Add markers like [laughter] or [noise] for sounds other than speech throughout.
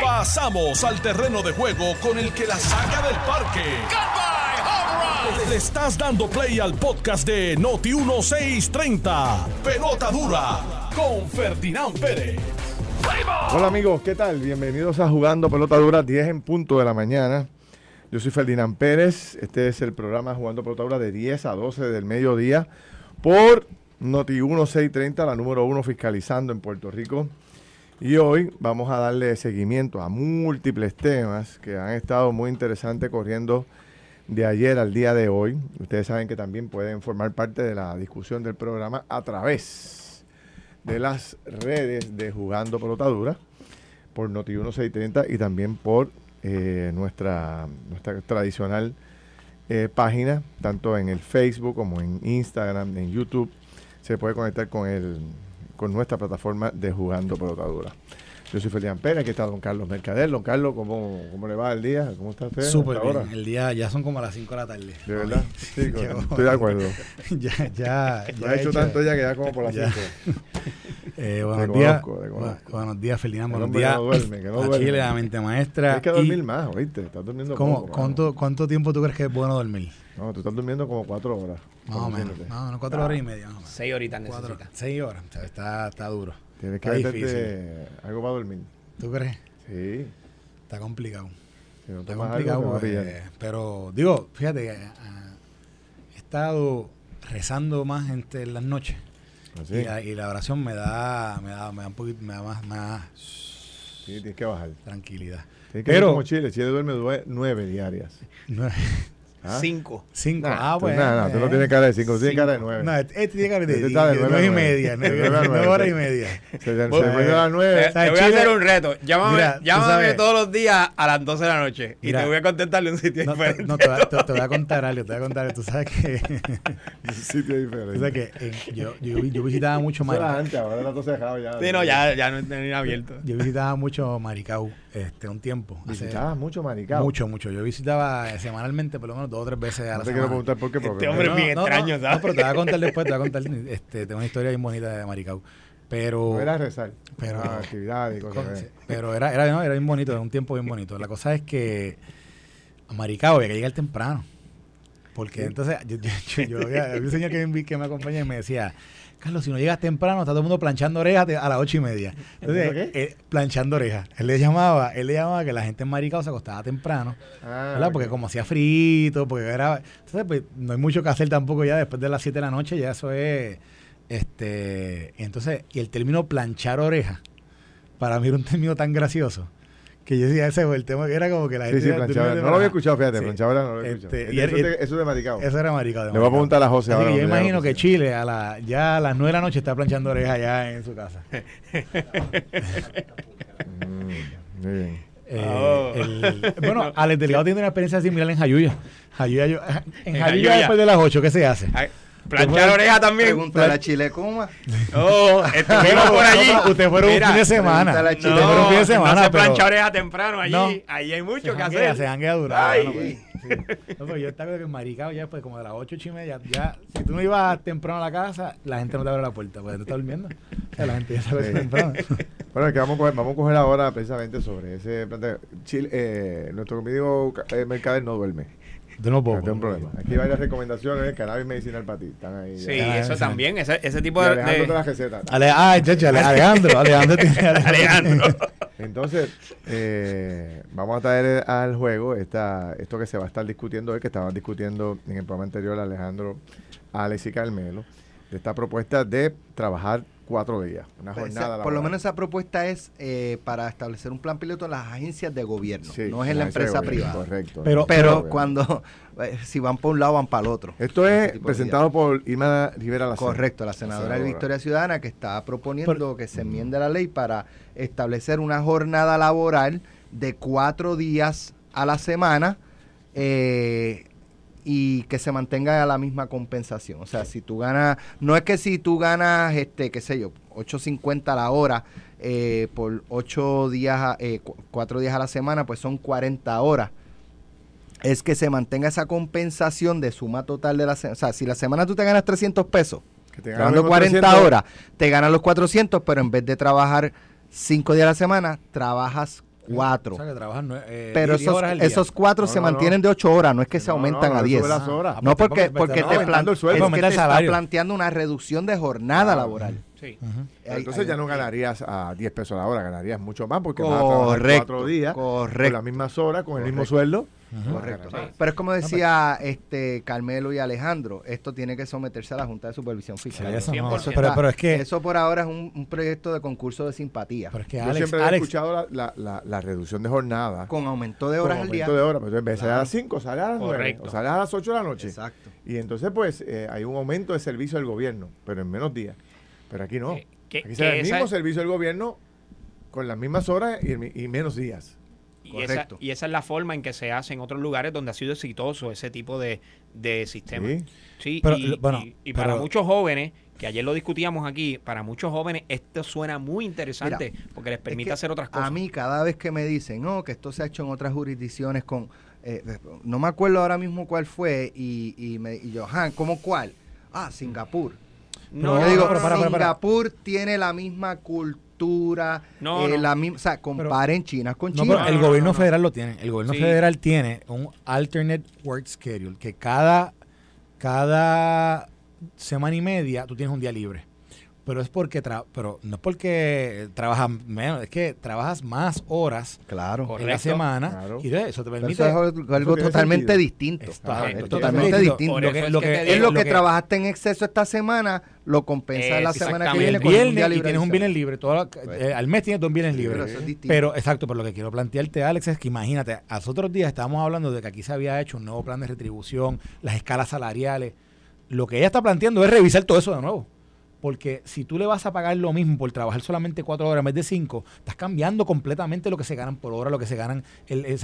Pasamos al terreno de juego con el que la saca del parque. Le estás dando play al podcast de Noti 1630. Pelota dura con Ferdinand Pérez. Hola amigos, ¿qué tal? Bienvenidos a Jugando Pelota Dura, 10 en punto de la mañana. Yo soy Ferdinand Pérez, este es el programa Jugando Pelota Dura de 10 a 12 del mediodía por Noti 1630, la número uno fiscalizando en Puerto Rico. Y hoy vamos a darle seguimiento a múltiples temas que han estado muy interesantes corriendo de ayer al día de hoy. Ustedes saben que también pueden formar parte de la discusión del programa a través de las redes de Jugando Pelotadura por Noti 1630 y también por eh, nuestra, nuestra tradicional eh, página, tanto en el Facebook como en Instagram, en YouTube. Se puede conectar con, el, con nuestra plataforma de Jugando Pelotadura. Yo soy Felipe Pérez, aquí está don Carlos Mercader. Don Carlos, ¿cómo, cómo le va el día? ¿Cómo está usted? Súper bien. El día ya son como las 5 de la tarde. ¿De verdad? Sí, estoy de acuerdo. [laughs] ya, ya. ya ha hecho, tanto ya que ya como por las 5. [laughs] eh, buenos, días, buenos días, Ferdinand. Buenos días. No duerme, que no duerme. Chile, la mente maestra. Hay que dormir más, ¿oíste? Estás durmiendo ¿cómo, poco, ¿cuánto, ¿Cuánto tiempo tú crees que es bueno dormir? No, tú estás durmiendo como 4 horas. Más o menos. No, no, 4 horas y media. 6 horitas necesitas. 6 horas. O sea, está, está duro. Tienes que meterte algo para dormir. ¿Tú crees? Sí. Está complicado. está complicado. pero digo, fíjate, uh, he estado rezando más entre las noches. ¿Ah, y, la, y, la, oración me da, me da, me da un poquito, me da más, más sí, tienes que bajar. Tranquilidad. Tienes que pero, como Chile, Chile duerme nueve diarias. [laughs] Nueve. ¿Ah? Cinco. Cinco. ah, bueno. No, no, tú no tienes cara de cinco, tú tienes cara de nueve. No, este, este tiene cara de, este de, nueve, y media. [laughs] Nueve, horas y media. Se, bueno, se a las nueve. Te, te voy a hacer un reto. Llámame, mira, llámame todos los días a las 12 de la noche y mira, te voy a contestarle un sitio no, diferente. No, te, te, te, voy a contar algo, te voy a contar algo. Tú sabes que... [laughs] un sitio diferente. Tú sabes que eh, yo, yo, yo visitaba mucho Maricao. antes, ahora las 12 dejado ya. Sí, no, ya, ya no tenía abierto. Yo visitaba mucho Maricao este, un tiempo. ¿Visitabas mucho Maricao? Mucho, mucho. Yo visitaba semanalmente por lo menos dos o tres veces a la te quiero preguntar por qué. Este hombre es bien extraño, ¿sabes? No, pero te voy a contar después, te voy a contar. Este, tengo una historia bien bonita de Maricao. Pero. No era rezar. Pero. Ah, actividades y cosas. Con, pero era, era, no, era bien bonito, era un tiempo bien bonito. La cosa es que a Maricao había que llegar temprano. Porque ¿Sí? entonces, yo, yo, yo, yo había un señor que me, que me acompaña y me decía, Carlos, si no llegas temprano, está todo el mundo planchando orejas a las ocho y media. Entonces, eh, planchando orejas. Él le llamaba, él le llamaba que la gente en Maricao se acostaba temprano, ah, ¿verdad? Porque como hacía frito, porque era... Entonces, pues, no hay mucho que hacer tampoco ya después de las 7 de la noche, ya eso es... este Entonces, y el término planchar orejas, para mí era un término tan gracioso que yo decía ese fue el tema que era como que la gente sí, sí, planchaba, no lo había escuchado fíjate sí. planchaba no lo había escuchado este, y eso, el, de, eso de Maricao eso era Maricao le voy a preguntar a José ahora yo imagino que Chile a la, ya a las 9 de la noche está planchando orejas allá en su casa [laughs] mm, muy bien eh, oh. el, bueno, [laughs] Alex Delgado tiene una experiencia similar en Jayuya. Jayuya en Jayuya después de las 8, ¿qué se hace? Ay. Planchar oreja también. Pregunta a. Oh, [laughs] estuvimos [laughs] por allí. Usted fue un fin de semana. No, usted fue un fin de semana. No se plancha oreja temprano allí. No. Allí hay mucho se que hanguea, hacer. Se hanguea durar. No, pues, sí. no, pues yo estaba en Maricao ya pues como de las 8, 8 y media. Ya, si tú no ibas temprano a la casa, la gente no te abre la puerta. Porque tú estás durmiendo. O sea, la gente ya sabe sí. temprano. [laughs] bueno, es que vamos a, coger, vamos a coger ahora precisamente sobre ese planteo. Chile, eh, nuestro amigo eh, Mercader no duerme. Yo no puedo. No tengo un problema. Aquí hay varias recomendaciones de cannabis medicinal para ti. Están ahí. Sí, ya. eso también. Ese, ese tipo y de. Alejandro te las recetas. Ale, ah, Alejandro. Alejandro tiene [laughs] Alejandro. Entonces, eh, vamos a traer al juego esta, esto que se va a estar discutiendo hoy, que estaban discutiendo en el programa anterior Alejandro, Alex y Carmelo, de esta propuesta de trabajar cuatro días, una Pues, jornada esa- por laboral. lo menos esa propuesta es eh, para establecer un plan piloto en las agencias de gobierno, Sí, no es en la empresa gobierno, privada. Correcto. Pero- Pero cuando, eh, si van por un lado, van para el otro. Esto es presentado por Irma Rivera Lazar. Correcto, la senadora de senadora. Victoria Ciudadana que está proponiendo que se enmiende la ley para establecer una jornada laboral de cuatro días a la semana eh, y que se mantenga la misma compensación. O sea, si tú ganas, no es que si tú ganas, este, qué sé yo, 8.50 a la hora eh, por ocho días, a- eh, cu- cuatro días a la semana, pues son 40 horas es que se mantenga esa compensación de suma total de la semana. O sea, si la semana tú te ganas 300 pesos, Que te ganan trabajando los 40 400, horas, te ganan los 400, pero en vez de trabajar cinco días a la semana, trabajas cuatro. O sea, que trabajan eh, Pero esos, esos cuatro se mantienen de ocho horas, no es que se aumentan a diez. No, porque, porque, te, plan, el sueldo, es que te está planteando una reducción de jornada laboral. Sí. Entonces ya no ganarías a 10 pesos la hora, ganarías mucho más porque vas a trabajar cuatro días correcto. con las mismas horas, con el mismo sueldo. Correcto. Pero es como decía este Carmelo y Alejandro, esto tiene que someterse a la Junta de Supervisión Fiscal. eso, pero, es que eso por ahora es un, proyecto de concurso de simpatía. Pero Yo siempre he escuchado la, la, la, reducción de jornada. Con aumento de horas al día. Aumento de horas, pero en vez de salir a las 5, sale a las 9, o sale a las 8 de la noche. Exacto. Y entonces pues eh, hay un aumento de servicio del gobierno, pero en menos días. Pero aquí no. aquí será el mismo servicio del gobierno con las mismas horas y menos días. Y esa, y esa, es la forma en que se hace en otros lugares donde ha sido exitoso ese tipo de, de sistema. Sí, y, bueno, y, para muchos jóvenes, que ayer lo discutíamos aquí, para muchos jóvenes esto suena muy interesante porque les permite hacer otras cosas. A mí cada vez que me dicen, no, que esto se ha hecho en otras jurisdicciones con... Eh, no me acuerdo ahora mismo cuál fue y, y, me, y yo, ¿cómo cuál? Ah, Singapur. No, yo digo, Singapur tiene la misma cultura no, eh, la misma, o sea, comparen China con China. el gobierno federal lo tiene. El gobierno federal tiene un alternate work schedule que cada cada semana y media tú tienes un día libre pero es porque pero no es porque trabajas menos, es que trabajas más horas claro, en la semana y eso te permite eso es algo, totalmente distinto. totalmente distinto. Lo que, es lo que, trabajaste en exceso esta semana lo compensa la semana que viene con un día libre. Y tienes un libre, todo, pues. eh, al mes tienes dos bienes libres. Pero, exacto, pero lo que quiero plantearte Alex es que imagínate, a los otros días estábamos hablando de que aquí se había hecho un nuevo plan de retribución, las escalas salariales. Lo que ella está planteando es revisar todo eso de nuevo porque si tú le vas a pagar lo mismo por trabajar solamente cuatro horas en vez de cinco, estás cambiando completamente lo que se ganan por hora, lo que se ganan, el,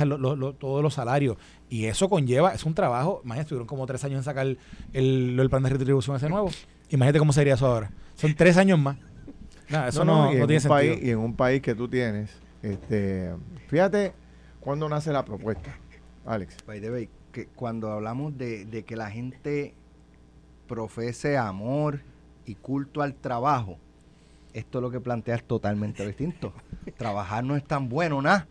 todos los salarios. Y eso conlleva, es un trabajo, imagínate, estuvieron como tres años en sacar el, plan de retribución ese nuevo. Imagínate cómo sería eso ahora. Son tres años más. Nada, eso no, tiene sentido. y en un país que tú tienes, este, fíjate cuándo nace la propuesta, Alex. que cuando hablamos de, de que la gente profese amor y culto al trabajo, esto lo que plantea es totalmente distinto. [laughs] Trabajar no es tan bueno, nada.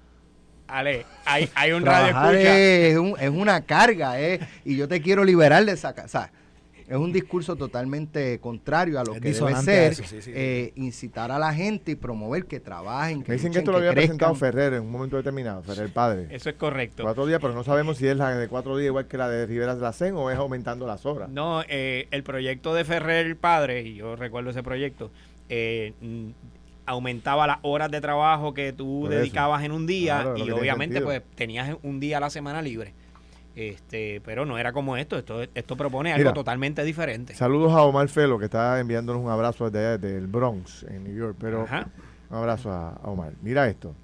Ale, hay, hay un radio escucha. Es, es, una carga, eh, y yo te quiero liberar de esa casa es un discurso totalmente contrario a lo que debe ser eh, incitar a la gente y promover que trabajen. Que Me dicen que esto lo había presentado Ferrer en un momento determinado, Ferrer padre. Eso es correcto. Cuatro días, pero no sabemos si es la de cuatro días igual que la de Rivera de la CEN o es aumentando las horas. No, eh, el proyecto de Ferrer padre, y yo recuerdo ese proyecto, eh, mm, aumentaba las horas de trabajo que tú dedicabas en un día y obviamente pues tenías un día a la semana libre. Este, pero no era como esto, esto, esto propone algo totalmente diferente. Saludos a Omar Felo, que está enviándonos un abrazo desde el Bronx, en New York, pero un abrazo a, Omar. Mira esto.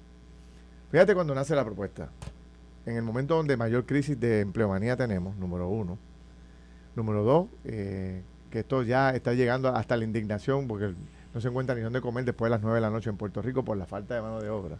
Fíjate cuando nace la propuesta. En el momento donde mayor crisis de empleomanía tenemos, número uno. Número dos, eh, que esto ya está llegando hasta la indignación porque no se encuentra ni dónde comer después de las nueve de la noche en Puerto Rico por la falta de mano de obra.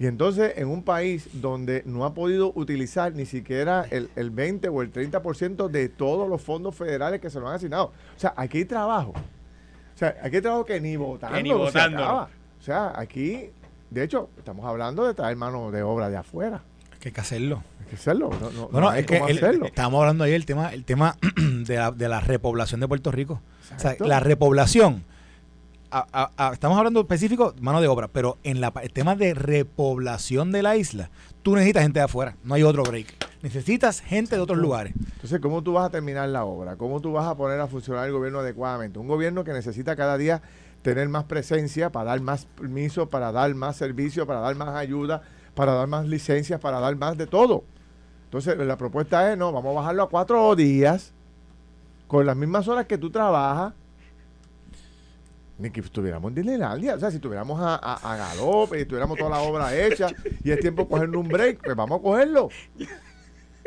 Y entonces, en un país donde no ha podido utilizar ni siquiera el, el 20 o el 30% de todos los fondos federales que se lo han asignado. O sea, aquí hay trabajo. O sea, aquí hay trabajo que ni votando, ni votando. O sea, aquí, de hecho, estamos hablando de traer mano de obra de afuera. Hay que hacerlo. Hay que hacerlo. No, no, es que estábamos hablando ahí el tema, el tema [clears throat] de, la, de la repoblación de Puerto Rico. O sea, la repoblación estamos hablando específico mano de obra, pero en la, el tema de repoblación de la isla, tú necesitas gente de afuera, no hay otro break. Necesitas gente de otros lugares. Entonces, ¿cómo tú vas a terminar la obra? ¿Cómo tú vas a poner a funcionar el gobierno adecuadamente? Un gobierno que necesita cada día tener más presencia para dar más permiso, para dar más servicio, para dar más ayuda, para dar más licencias, para dar más de todo. Entonces, la propuesta es, no, vamos a bajarlo a cuatro días, con las mismas horas que tú trabajas, ni que estuviéramos en Disneylandia. O sea, si tuviéramos a, a, a Galope y tuviéramos toda la obra hecha y es tiempo de coger un break, pues vamos a cogerlo.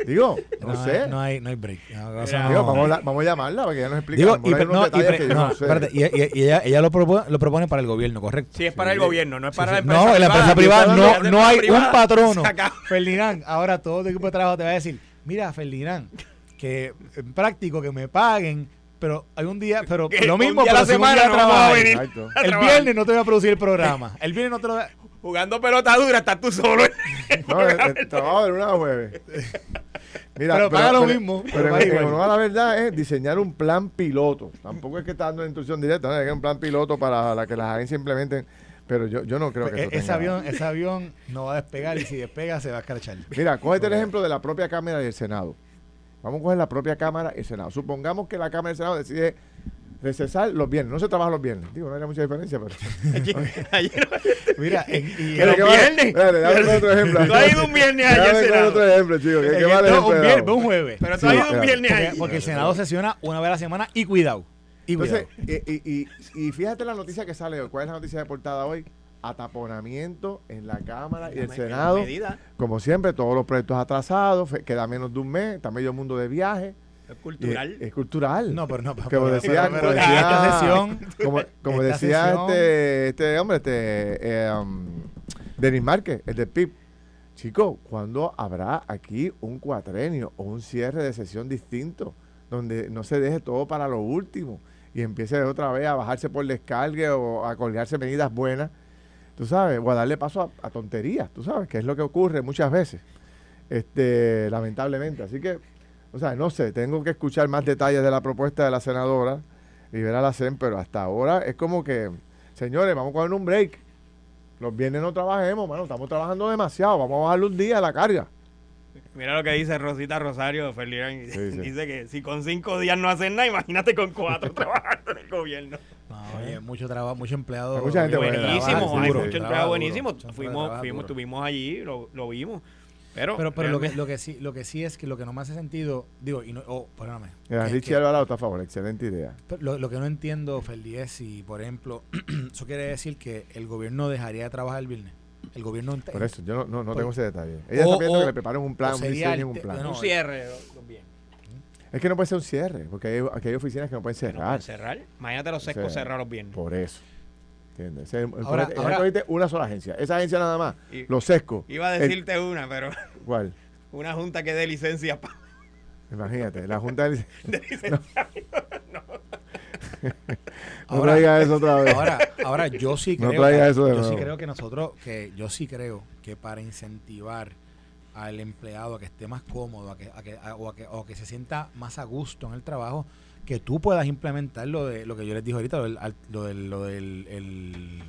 Digo, no, sé. no, hay, no hay break. vamos, a, vamos, a, llamarla para que ella nos explique. Digo, y, no, y, y, ella, ella lo, propone, lo propone para el gobierno, ¿correcto? Sí, es para el gobierno, no es para la empresa No, en la empresa privada no, no hay un patrono. Ferdinand, ahora todo tu equipo de trabajo te va a decir, mira, Ferdinand, que en práctico que me paguen pero hay [laughs] un día, pero lo mismo, pero la semana no vamos a venir. [laughs] El viernes no te voy a producir el programa. El viernes no te lo voy a... Jugando pelota dura, estás tú solo. [laughs] no, el, trabajo de una jueves. Mira, pero, paga lo mismo. Pero, pero la verdad es diseñar un plan piloto. Tampoco es que está dando la instrucción directa, ¿no? es que un plan piloto para la que las agencias implementen pero yo, yo no creo que e-, ese avión ese avión no va a despegar y si despega se va a escarchar. Mira, cógete el ejemplo de la propia Cámara y el Senado. Vamos a coger la propia Cámara y el Senado. Supongamos que la Cámara y el Senado decide recesar los viernes. No se trabaja los viernes. Digo, no hay mucha diferencia, pero. [laughs] [laughs] Mira, y, los viernes. Dame otro ejemplo. Tú has ido un viernes ayer. Dame otro ejemplo, chicos. ¿Qué, vale no, un viernes, un jueves. Pero tú has ido un viernes ayer. Porque el Senado sesiona una vez a la semana y cuidado. Y, Entonces, y, y, fíjate la noticia que sale hoy. ¿Cuál es la noticia de portada hoy? Ataponamiento en la Cámara y el Senado. Como siempre, todos los proyectos atrasados, queda menos de un mes, está medio mundo de viaje. Es cultural. es cultural. No, pero no. Como decía, como decía, como, decía este, este hombre, este eh, um, Denis Márquez, el del PIB. Chicos, ¿cuándo habrá aquí un cuatrenio o un cierre de sesión distinto? Donde no se deje todo para lo último y empiece otra vez a bajarse por descargue o a colgarse medidas buenas tú sabes, o a darle paso a, tonterías, tú sabes, que es lo que ocurre muchas veces, este, lamentablemente. Así que, o sea, no sé, tengo que escuchar más detalles de la propuesta de la senadora Rivera Lacen, pero hasta ahora es como que, señores, vamos a coger un break. Los viernes no trabajemos, mano, estamos trabajando demasiado, vamos a bajarle un día a la carga. Mira lo que dice Rosita Rosario Ferlirán. [laughs] Dice que si con cinco días no hacen nada, imagínate con cuatro [laughs] trabajando en el gobierno. No, mucho trabajo, mucho empleado. Hay mucha gente buenísimo, hay mucho empleado buenísimo. Fuimos, fuimos, estuvimos allí, lo, lo vimos. Pero, pero, pero lo, que, lo, que sí, lo que sí es que lo que no me hace sentido, digo, y no, oh, perdóname. Richie Alvarado está a favor, excelente idea. Lo, lo, que no entiendo, Feli, es si, por ejemplo, [clears throat] eso quiere decir que el gobierno dejaría de trabajar el viernes. El gobierno Por eso, yo no, no, tengo ese detalle. Ella está pidiendo que le preparen un plan, un diseño, un plan. un cierre bien. Es que no puede ser un cierre, porque hay, aquí hay oficinas que no pueden cerrar. No pueden cerrar. Imagínate los sescos cerrar los viernes. Por eso. ¿Entiendes? Ahora, ahora, una sola agencia. Esa agencia nada más. los sescos. Iba a decirte una, pero. [laughs] ¿Cuál? Una junta que dé licencia para. Imagínate, la junta de, [laughs] licencia. [laughs] no. ahora, traiga eso otra vez. Ahora, ahora yo sí creo, que, yo sí creo que nosotros, que yo sí creo que para incentivar al empleado a que esté más cómodo, a que, a que, o, a que, o que se sienta más a gusto en el trabajo, que tú puedas implementar lo de lo que yo les dije ahorita, lo del, lo del, lo del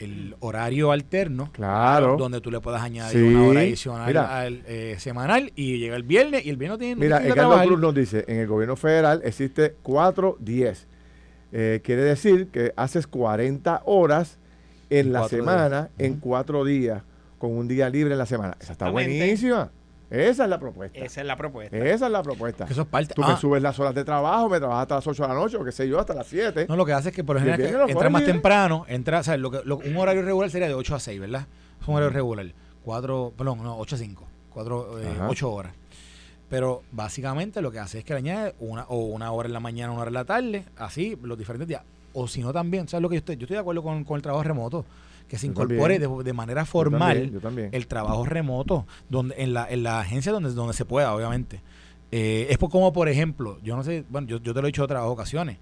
el, horario alterno, claro, donde tú le puedas añadir una hora adicional al, eh, semanal y llega el viernes y el viernes tiene Mira, el Carlos Cruz nos dice, en el gobierno federal existe 410 eh, quiere decir que haces 40 horas en, la semana, en cuatro días, con un día libre en la semana. Esa está buenísima. Esa es la propuesta. Esa es la propuesta. Esa es la propuesta. eso es parte. Tú me ah. subes las horas de trabajo, me trabajas hasta las 8 de la noche, o qué sé yo, hasta las 7. No, lo que hace es que por ejemplo entra más temprano, entra, o sea, lo que, un horario regular sería de 8 a 6, ¿verdad? Es un horario regular. 4, perdón, no, 8 a 5. 4, eh, 8 horas. Pero básicamente lo que hace es que le añade una, o una hora en la mañana, una hora en la tarde, así los diferentes días. O si no también, ¿sabes lo que yo estoy? Yo estoy de acuerdo con, el trabajo remoto, que se incorpore de, manera formal el trabajo remoto donde en la, en la agencia donde, donde se pueda, obviamente. Eh, es como, por ejemplo, yo no sé, bueno, yo, te lo he dicho otras ocasiones.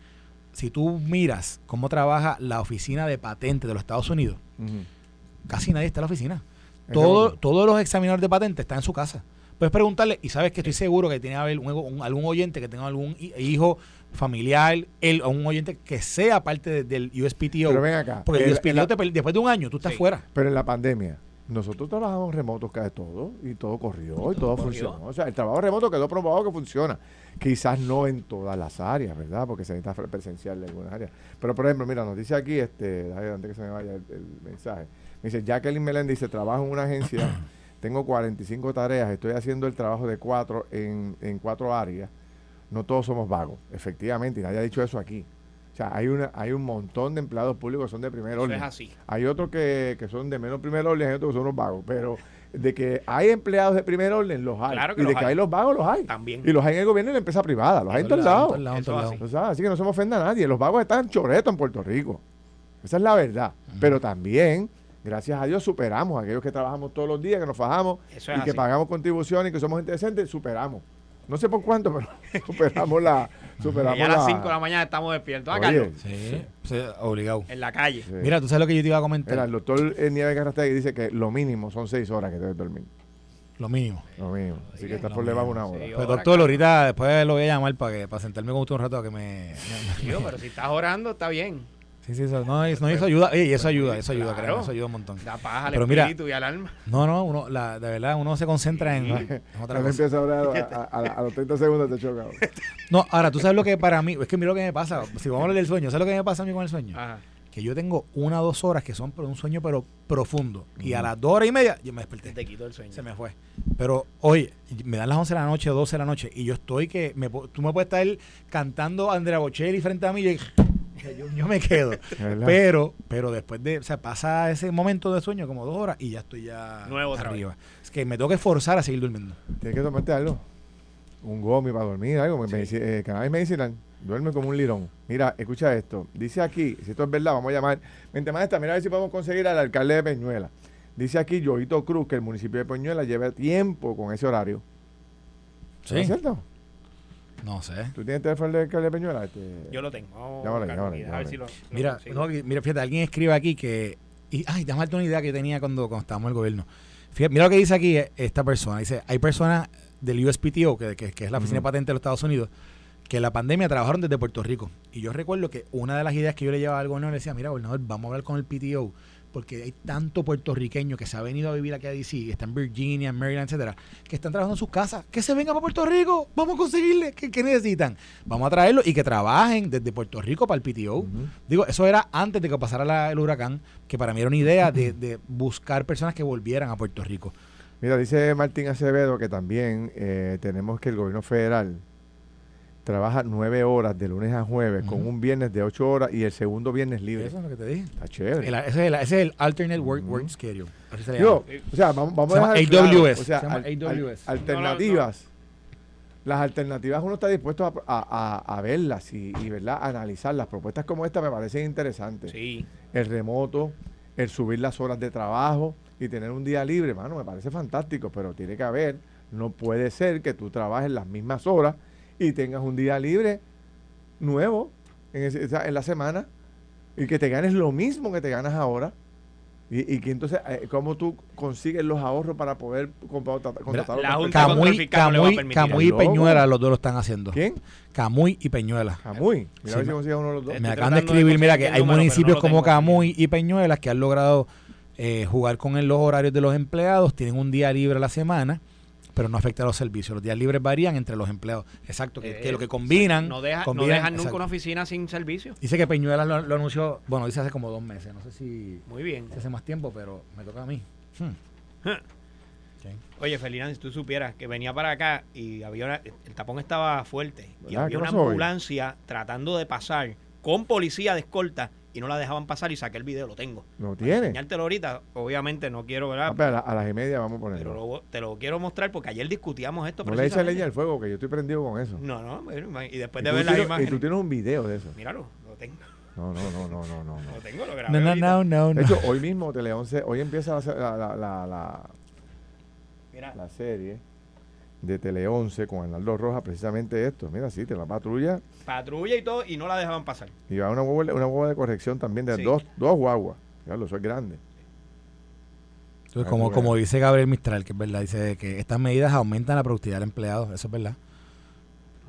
Si tú miras cómo trabaja la oficina de patentes de los Estados Unidos, casi nadie está en la oficina. Todo, todos los examinadores de patentes están en su casa. Puedes preguntarle, y sabes que estoy seguro que tiene haber algún oyente que tenga algún hijo familiar, él, o un oyente que sea parte del USPTO. Pero ven acá. Porque el, USPTO, después de un año, tú estás fuera. Pero en la pandemia, nosotros trabajamos remotos casi todo, y todo corrió, y todo, funcionó. O sea, el trabajo remoto quedó probado que funciona. Quizás no en todas las áreas, ¿verdad? Porque se necesita presencial en algunas áreas. Pero, por ejemplo, mira, nos dice aquí, este, antes que se me vaya el, el mensaje, me dice, Jacqueline Meléndez dice, trabajo en una agencia [coughs] tengo 45 tareas, estoy haciendo el trabajo de cuatro en, en cuatro áreas, no todos somos vagos, efectivamente, y nadie ha dicho eso aquí. O sea, hay, una, hay un montón de empleados públicos que son de primer orden. es así. Hay otros que, que son de menos primer orden, hay otros que son los vagos. Pero de que hay empleados de primer orden, los hay. Claro y de que hay los vagos, los hay. También. Y los hay en el gobierno y en la empresa privada. Los hay en todos lados. Así que no se me ofenda a nadie. Los vagos están choretos en Puerto Rico. Esa es la verdad. Pero también gracias a Dios superamos aquellos que trabajamos todos los días, que nos fajamos y que pagamos contribuciones y que somos interesantes, superamos. No sé por cuánto, pero [laughs] superamos la. Superamos ya a las 5 de la mañana estamos despiertos. ¿Ah, Carlos? Sí, obligado. En la calle. Mira, tú sabes lo que yo te iba a comentar. Mira, el doctor Nieves Carrastegui dice que lo mínimo son 6 horas que debes dormir. Lo mínimo. Lo mínimo. Así que estás por debajo una hora. pues doctor, ahorita después lo voy a llamar para, que, para sentarme con usted un rato a que me... Yo, pero si estás orando, está bien. Sí, sí, eso, no, eso, ayuda, y eso ayuda, eso ayuda, claro. eso ayuda un montón. Da paz al Pero espíritu y al alma. No, no, uno, la, de verdad, uno se concentra en, en otra cosa. empieza a, a, a, los 30 segundos te choca. No, ahora, tú sabes lo que para mí, es que mira lo que me pasa, si vamos a hablar del sueño, ¿sabes lo que me pasa a mí con el sueño? Ajá. Que yo tengo una o dos horas que son por un sueño pero profundo. Y a las dos horas y media yo me desperté. Te quito el sueño. Se me fue. Pero hoy, me dan las 11 de la noche o 12 de la noche y yo estoy que, me, tú me puedes estar cantando Andrea Bocelli frente a mí y yo, me quedo. [laughs] pero, pero después de, o sea, pasa ese momento de sueño como dos horas y ya estoy ya Nuevo arriba. Es que me tengo que forzar a seguir durmiendo. Tienes que tomarte algo. Un gomi para dormir, algo. Sí. Eh, cannabis medicinal. Duerme como un lirón. Mira, escucha esto. Dice aquí, si esto es verdad, vamos a llamar. Mente maestra, mira a ver si podemos conseguir al alcalde de Peñuela. Dice aquí Joito Cruz que el municipio de Peñuela lleva tiempo con ese horario. ¿Sí? ¿Es cierto? No sé. ¿Tú tienes teléfono de alcalde Peñuela? Este... Yo lo tengo. mira, mira, fíjate, alguien escribe aquí que. Y, ay, déjame darte una idea que tenía cuando, cuando estábamos en el gobierno. mira lo que dice aquí esta persona. Dice: hay personas del USPTO, que, que, es la Oficina de Patentes de los Estados Unidos, que la pandemia trabajaron desde Puerto Rico. Y yo recuerdo que una de las ideas que yo le llevaba al gobernador le decía: Mira, gobernador, vamos a hablar con el PTO porque hay tanto puertorriqueño que se ha venido a vivir aquí a DC, está en Virginia, en Maryland, etcétera, que están trabajando en sus casas, que se vengan para Puerto Rico, vamos a conseguirle, ¿qué, necesitan? Vamos a traerlo y que trabajen desde Puerto Rico para el PTO. Digo, eso era antes de que pasara el huracán, que para mí era una idea de, buscar personas que volvieran a Puerto Rico. Mira, dice Martín Acevedo que también eh, tenemos que el gobierno federal trabaja nueve horas de lunes a jueves con un viernes de ocho horas y el segundo viernes libre. Eso es lo que te dije. Está chévere. ese, es el, ese, es el, Alternate Work, work Schedule. Yo, o sea, vamos, vamos a dejar AWS. o sea, AWS. alternativas. Las alternativas uno está dispuesto a, a, a verlas y, y ¿verdad? analizar. Las propuestas como esta me parecen interesantes. Sí. El remoto, el subir las horas de trabajo y tener un día libre, mano, me parece fantástico, pero tiene que haber, no puede ser que tú trabajes las mismas horas y tengas un día libre nuevo en, la semana y que te ganes lo mismo que te ganas ahora. Y, que entonces, eh, ¿cómo tú consigues los ahorros para poder contratar la Camuy, Camuy, y Peñuela, los dos lo están haciendo. ¿Quién? Camuy y Peñuela. Camuy. Mira si uno de los dos. Me acaban de escribir, mira, que hay municipios como Camuy y Peñuelas que han logrado eh, jugar con los horarios de los empleados, tienen un día libre a la semana pero no afecta a los servicios. Los días libres varían entre los empleados. Exacto, que, lo que combinan. No, dejan nunca una oficina sin servicio. Dice que Peñuela lo, anunció, bueno, dice hace como dos meses. No sé si. Muy bien. hace más tiempo, pero me toca a mí. Hmm. Oye, Ferdinand, si tú supieras que venía para acá y había el tapón estaba fuerte y había una ambulancia tratando de pasar con policía de escolta y no la dejaban pasar y saqué el video, lo tengo. ¿Lo tiene? Enseñártelo ahorita, obviamente no quiero, ¿verdad? Ah, a, las y media vamos a ponerlo. Pero te lo quiero mostrar porque ayer discutíamos esto. No le eches leña al fuego, que yo estoy prendido con eso. No, no, y después de ver las imágenes. Y tú tienes un video de eso. Míralo, lo tengo. No, no, no, no, no, no. [laughs] Lo tengo, lo grabé. No, no, no, no. De hecho, hoy mismo Tele 11, hoy empieza la, la, la, la, la serie de Tele 11 con Arnaldo Roja precisamente esto. Mira, sí, te la patrulla. Patrulla y todo, y no la dejaban pasar. Y va una guagua, una guagua de corrección también de dos, dos guaguas. Claro, eso es grande. Entonces, como, como dice Gabriel Mistral, que es verdad, dice que estas medidas aumentan la productividad del empleado, eso es verdad.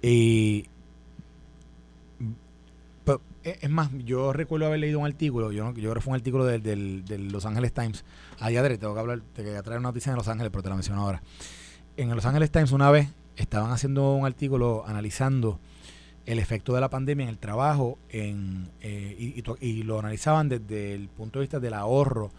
Y e, es más, yo recuerdo haber leído un artículo, yo, yo creo que fue un artículo del, del, Los Angeles Times. Allá tengo que hablar, te quería traer una noticia de Los Ángeles, pero te la menciono ahora en Los Angeles Times una vez estaban haciendo un artículo analizando el efecto de la pandemia en el trabajo en, eh, y, lo analizaban desde el punto de vista del ahorro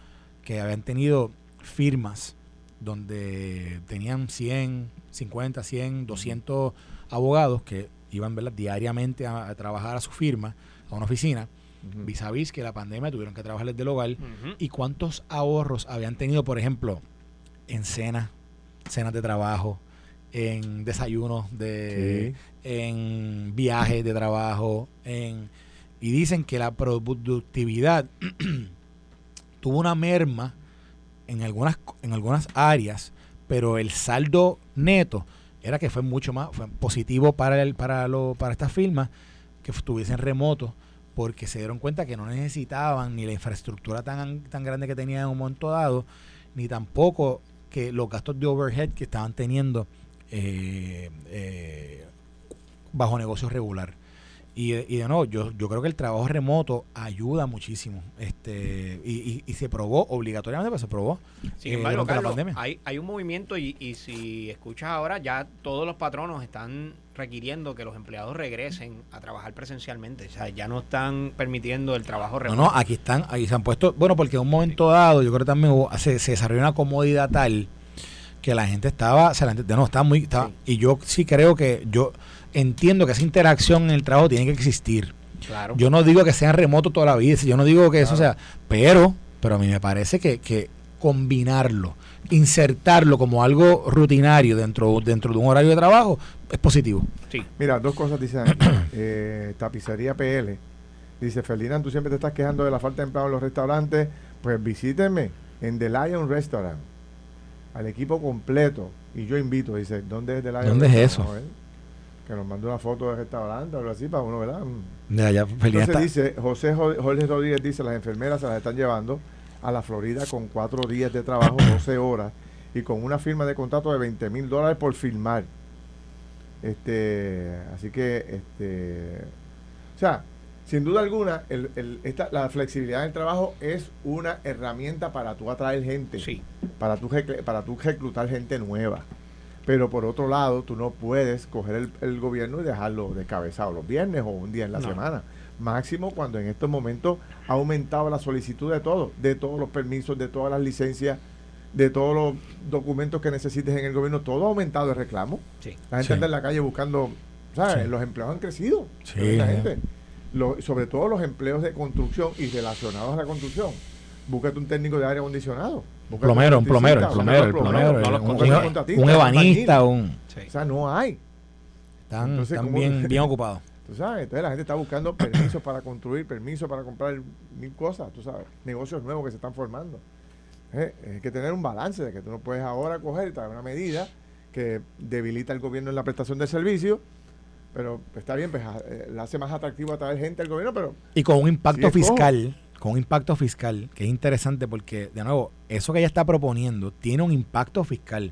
que habían tenido firmas donde tenían 100, 50, 100, 200 abogados que iban diariamente a, trabajar a su firma, a una oficina, vis a vis que la pandemia tuvieron que trabajar desde el hogar, y cuántos ahorros habían tenido, por ejemplo, en cenas cenas de trabajo, en desayunos de en viajes de trabajo, en y dicen que la productividad [clears throat] tuvo una merma en algunas en algunas áreas, pero el saldo neto era que fue mucho más positivo para, el, para, lo, para estas firmas que estuviesen remotos porque se dieron cuenta que no necesitaban ni la infraestructura tan, tan grande que tenían en un momento dado, ni tampoco que los gastos de overhead que estaban teniendo eh, eh, bajo negocio regular. Y, y, de nuevo, yo, yo creo que el trabajo remoto ayuda muchísimo. este Y, y, se probó obligatoriamente, pero se probó. Sin eh, embargo, la pandemia. Hay, hay un movimiento y, y si escuchas ahora, ya todos los patronos están requiriendo que los empleados regresen a trabajar presencialmente. O sea, ya no están permitiendo el trabajo remoto. No, no, aquí están, aquí se han puesto, bueno, porque en un momento dado, yo creo que también se, se desarrolló una comodidad tal que la gente estaba, o sea, la gente, no, estaba muy, estaba, y yo sí creo que yo entiendo que esa interacción en el trabajo tiene que existir. Claro. Yo no digo que sean remoto toda la vida, yo no digo que eso sea, pero, pero a mí me parece que, que combinarlo, insertarlo como algo rutinario dentro, dentro de un horario de trabajo, es positivo. Sí. Mira, dos cosas dicen [coughs] eh, tapicería PL. Dice, Ferdinand, tú siempre te estás quejando de la falta de empleados en los restaurantes. Pues visítenme en The Lion Restaurant. Al equipo completo. Y yo invito, dice, ¿dónde es The Lion ¿Dónde es eso? Que nos mandó una foto del restaurante o algo así para uno, ¿verdad? De allá, Entonces dice, José Jorge Rodríguez dice, las enfermeras se las están llevando a la Florida con cuatro días de trabajo, 12 horas, y con una firma de contrato de 20 mil dólares por firmar. Este, así que, este, o sea, sin duda alguna, el, el, esta, la flexibilidad del trabajo es una herramienta para tú atraer gente, sí. para tú, para tú reclutar gente nueva. Pero por otro lado, tú no puedes coger el, gobierno y dejarlo descabezado los viernes o un día en la semana. Máximo cuando en estos momentos ha aumentado la solicitud de todo, de todos los permisos, de todas las licencias, de todos los documentos que necesites en el gobierno, todo ha aumentado el reclamo. La gente anda en la calle buscando, ¿sabes? Los empleos han crecido. La gente. sobre todo los empleos de construcción y relacionados a la construcción. Búscate un técnico de aire acondicionado. Un plomero, un plomero, el plomero, el plomero, un, ebanista, un... O sea, no hay. Están, bien, bien [laughs] ocupados. Tú sabes, entonces la gente está buscando permisos para construir, permisos para comprar mil cosas, tú sabes, negocios nuevos que se están formando. Eh, hay que tener un balance de que tú no puedes ahora coger y traer una medida que debilita al gobierno en la prestación de servicios, pero está bien, pues eh, la hace más atractivo a traer gente al gobierno, pero... Y con un impacto fiscal, con un impacto fiscal, que es interesante porque, de nuevo, eso que ella está proponiendo tiene un impacto fiscal.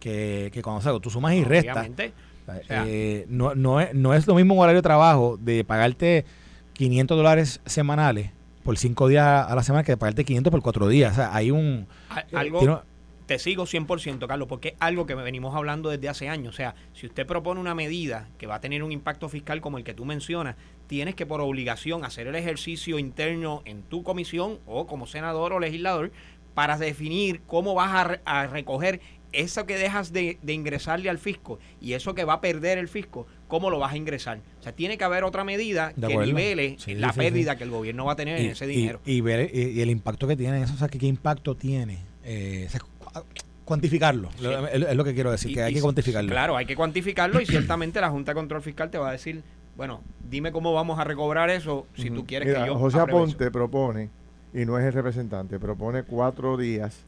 Que, que cuando tú sumas y restas, eh, no, no, es, no es lo mismo un horario de trabajo de pagarte 500 dólares semanales por cinco días a la semana que de pagarte 500 por cuatro días. O sea, hay un... Eh, te sigo 100%, Carlos, porque es algo que venimos hablando desde hace años. O sea, si usted propone una medida que va a tener un impacto fiscal como el que tú mencionas, tienes que por obligación hacer el ejercicio interno en tu comisión o como senador o legislador para definir cómo vas a, recoger eso que dejas de, ingresarle al fisco y eso que va a perder el fisco, ¿cómo lo vas a ingresar? O sea, tiene que haber otra medida que nivele la pérdida que el gobierno va a tener en ese dinero. Y, ver y, el impacto que tiene eso, o sea, ¿qué, impacto tiene? Eh, cuantificarlo, es lo que quiero decir, que hay que cuantificarlo. Claro, hay que cuantificarlo y ciertamente la Junta de Control Fiscal te va a decir, bueno, dime cómo vamos a recobrar eso si tú quieres que yo... José Aponte propone y no es el representante, propone cuatro días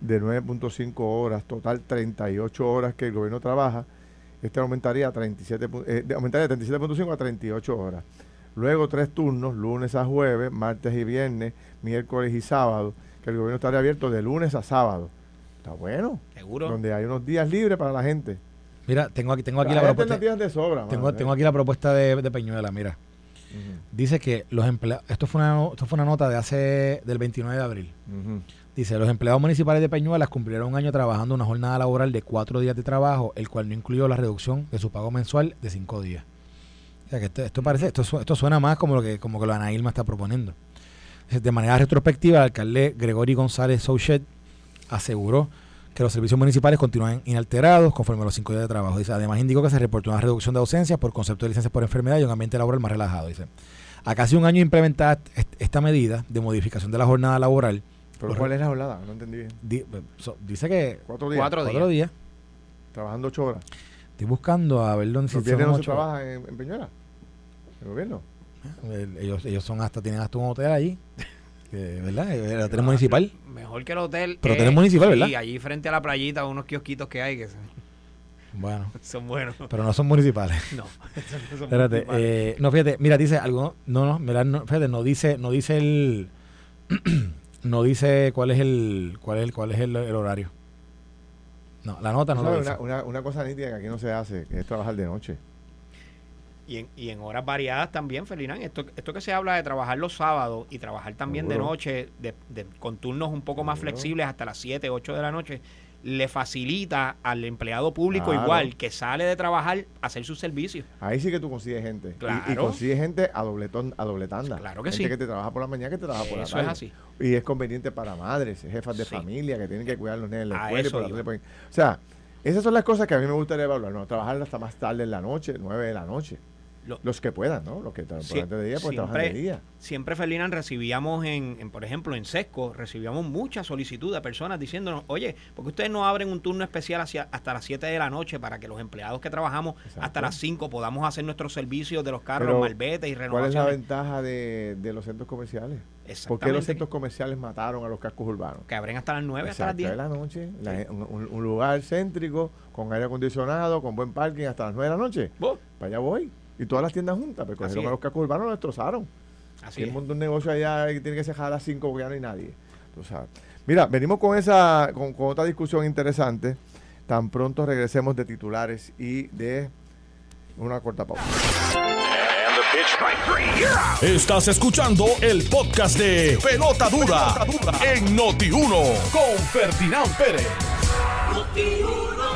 de 9.5 horas, total 38 horas que el gobierno trabaja, este aumentaría, a 37, eh, aumentaría de 37.5 a 38 horas. Luego tres turnos, lunes a jueves, martes y viernes, miércoles y sábado, que el gobierno estaría abierto de lunes a sábado. Está bueno. Seguro. Donde hay unos días libres para la gente. Mira, tengo aquí, tengo aquí la propuesta. De sobra, tengo, tengo aquí la propuesta de Peñuela, mira. Dice que los empleados, esto fue una esto fue una nota de hace del 29 de abril. Dice, los empleados municipales de Peñuelas cumplieron un año trabajando una jornada laboral de cuatro días de trabajo, el cual no incluyó la reducción de su pago mensual de cinco días. O sea que esto, parece, esto, esto suena más como lo que como que lo Ana está proponiendo. De manera retrospectiva, el alcalde Gregory González Souchet aseguró que los servicios municipales continúan inalterados conforme a los cinco días de trabajo. Dice, además indicó que se reportó una reducción de ausencias por concepto de licencias por enfermedad y un ambiente laboral más relajado. Dice, a casi un año implementada esta medida de modificación de la jornada laboral. ¿Pero cuál es la jornada? No entendí bien. dice que cuatro días. Cuatro, días. Trabajando ocho horas. Estoy buscando a ver dónde ¿Los viernes no se trabaja en, Peñuela? ¿El gobierno? Eh, ellos, ellos son hasta, tienen hasta un hotel allí. [laughs] ¿verdad? El hotel municipal. Mejor que el hotel. Pero hotel municipal, ¿verdad? Sí, allí frente a la playita, unos kiosquitos que hay que Bueno. [laughs] son buenos. Pero no son municipales. [laughs] [laughs] No. son Espérate, eh, no, fíjate, mira, dice algo, no, no, mira, no, fíjate, no dice, no dice el, [clears throat] no dice cuál es el, cuál es el, cuál es el, horario. No, la nota no lo dice. Una, una, cosa nítida que aquí no se hace, que es trabajar de noche. Y en, y en horas variadas también, Felinán. Esto, esto que se habla de trabajar los sábados y trabajar también de noche, de, de, con turnos un poco más flexibles hasta las 7, 8 de la noche, le facilita al empleado público igual que sale de trabajar hacer su servicio. Ahí sí que tú consigues gente. Y, consigues gente a doble, a doble tanda. Claro que gente sí. que te trabaja por la mañana, que te trabaja por la tarde. Eso es así. Y es conveniente para madres, jefas de familia que tienen que cuidar a los niños en la escuela. o sea, esas son las cosas que a mí me gustaría evaluar. No, trabajar hasta más tarde en la noche, nueve de la noche los que puedan, ¿no? Los que trabajan de día, pues trabajan de día. Siempre, Ferdinand, recibíamos en, por ejemplo, en Sesco, recibíamos mucha solicitud de personas diciéndonos, oye, ¿por qué ustedes no abren un turno especial hacia, hasta las 7 de la noche para que los empleados que trabajamos hasta las 5 podamos hacer nuestros servicios de los carros, malvete y renovación? ¿Cuál es la ventaja de, los centros comerciales? ¿Por qué los centros comerciales mataron a los cascos urbanos? Que abren hasta las 9, hasta las 10. de la noche, un, lugar céntrico, con aire acondicionado, con buen parking hasta las 9 de la noche. Para allá voy. Y todas las tiendas juntas, pero cogieron a los cascos urbanos lo destrozaron. Así el mundo un negocio allá que tiene que cerrar a las 5 porque ya no hay nadie. Mira, venimos con esa, con, otra discusión interesante. Tan pronto regresemos de titulares y de una corta pausa. Estás escuchando el podcast de Pelota Dura, en Noti1 con Ferdinand Pérez.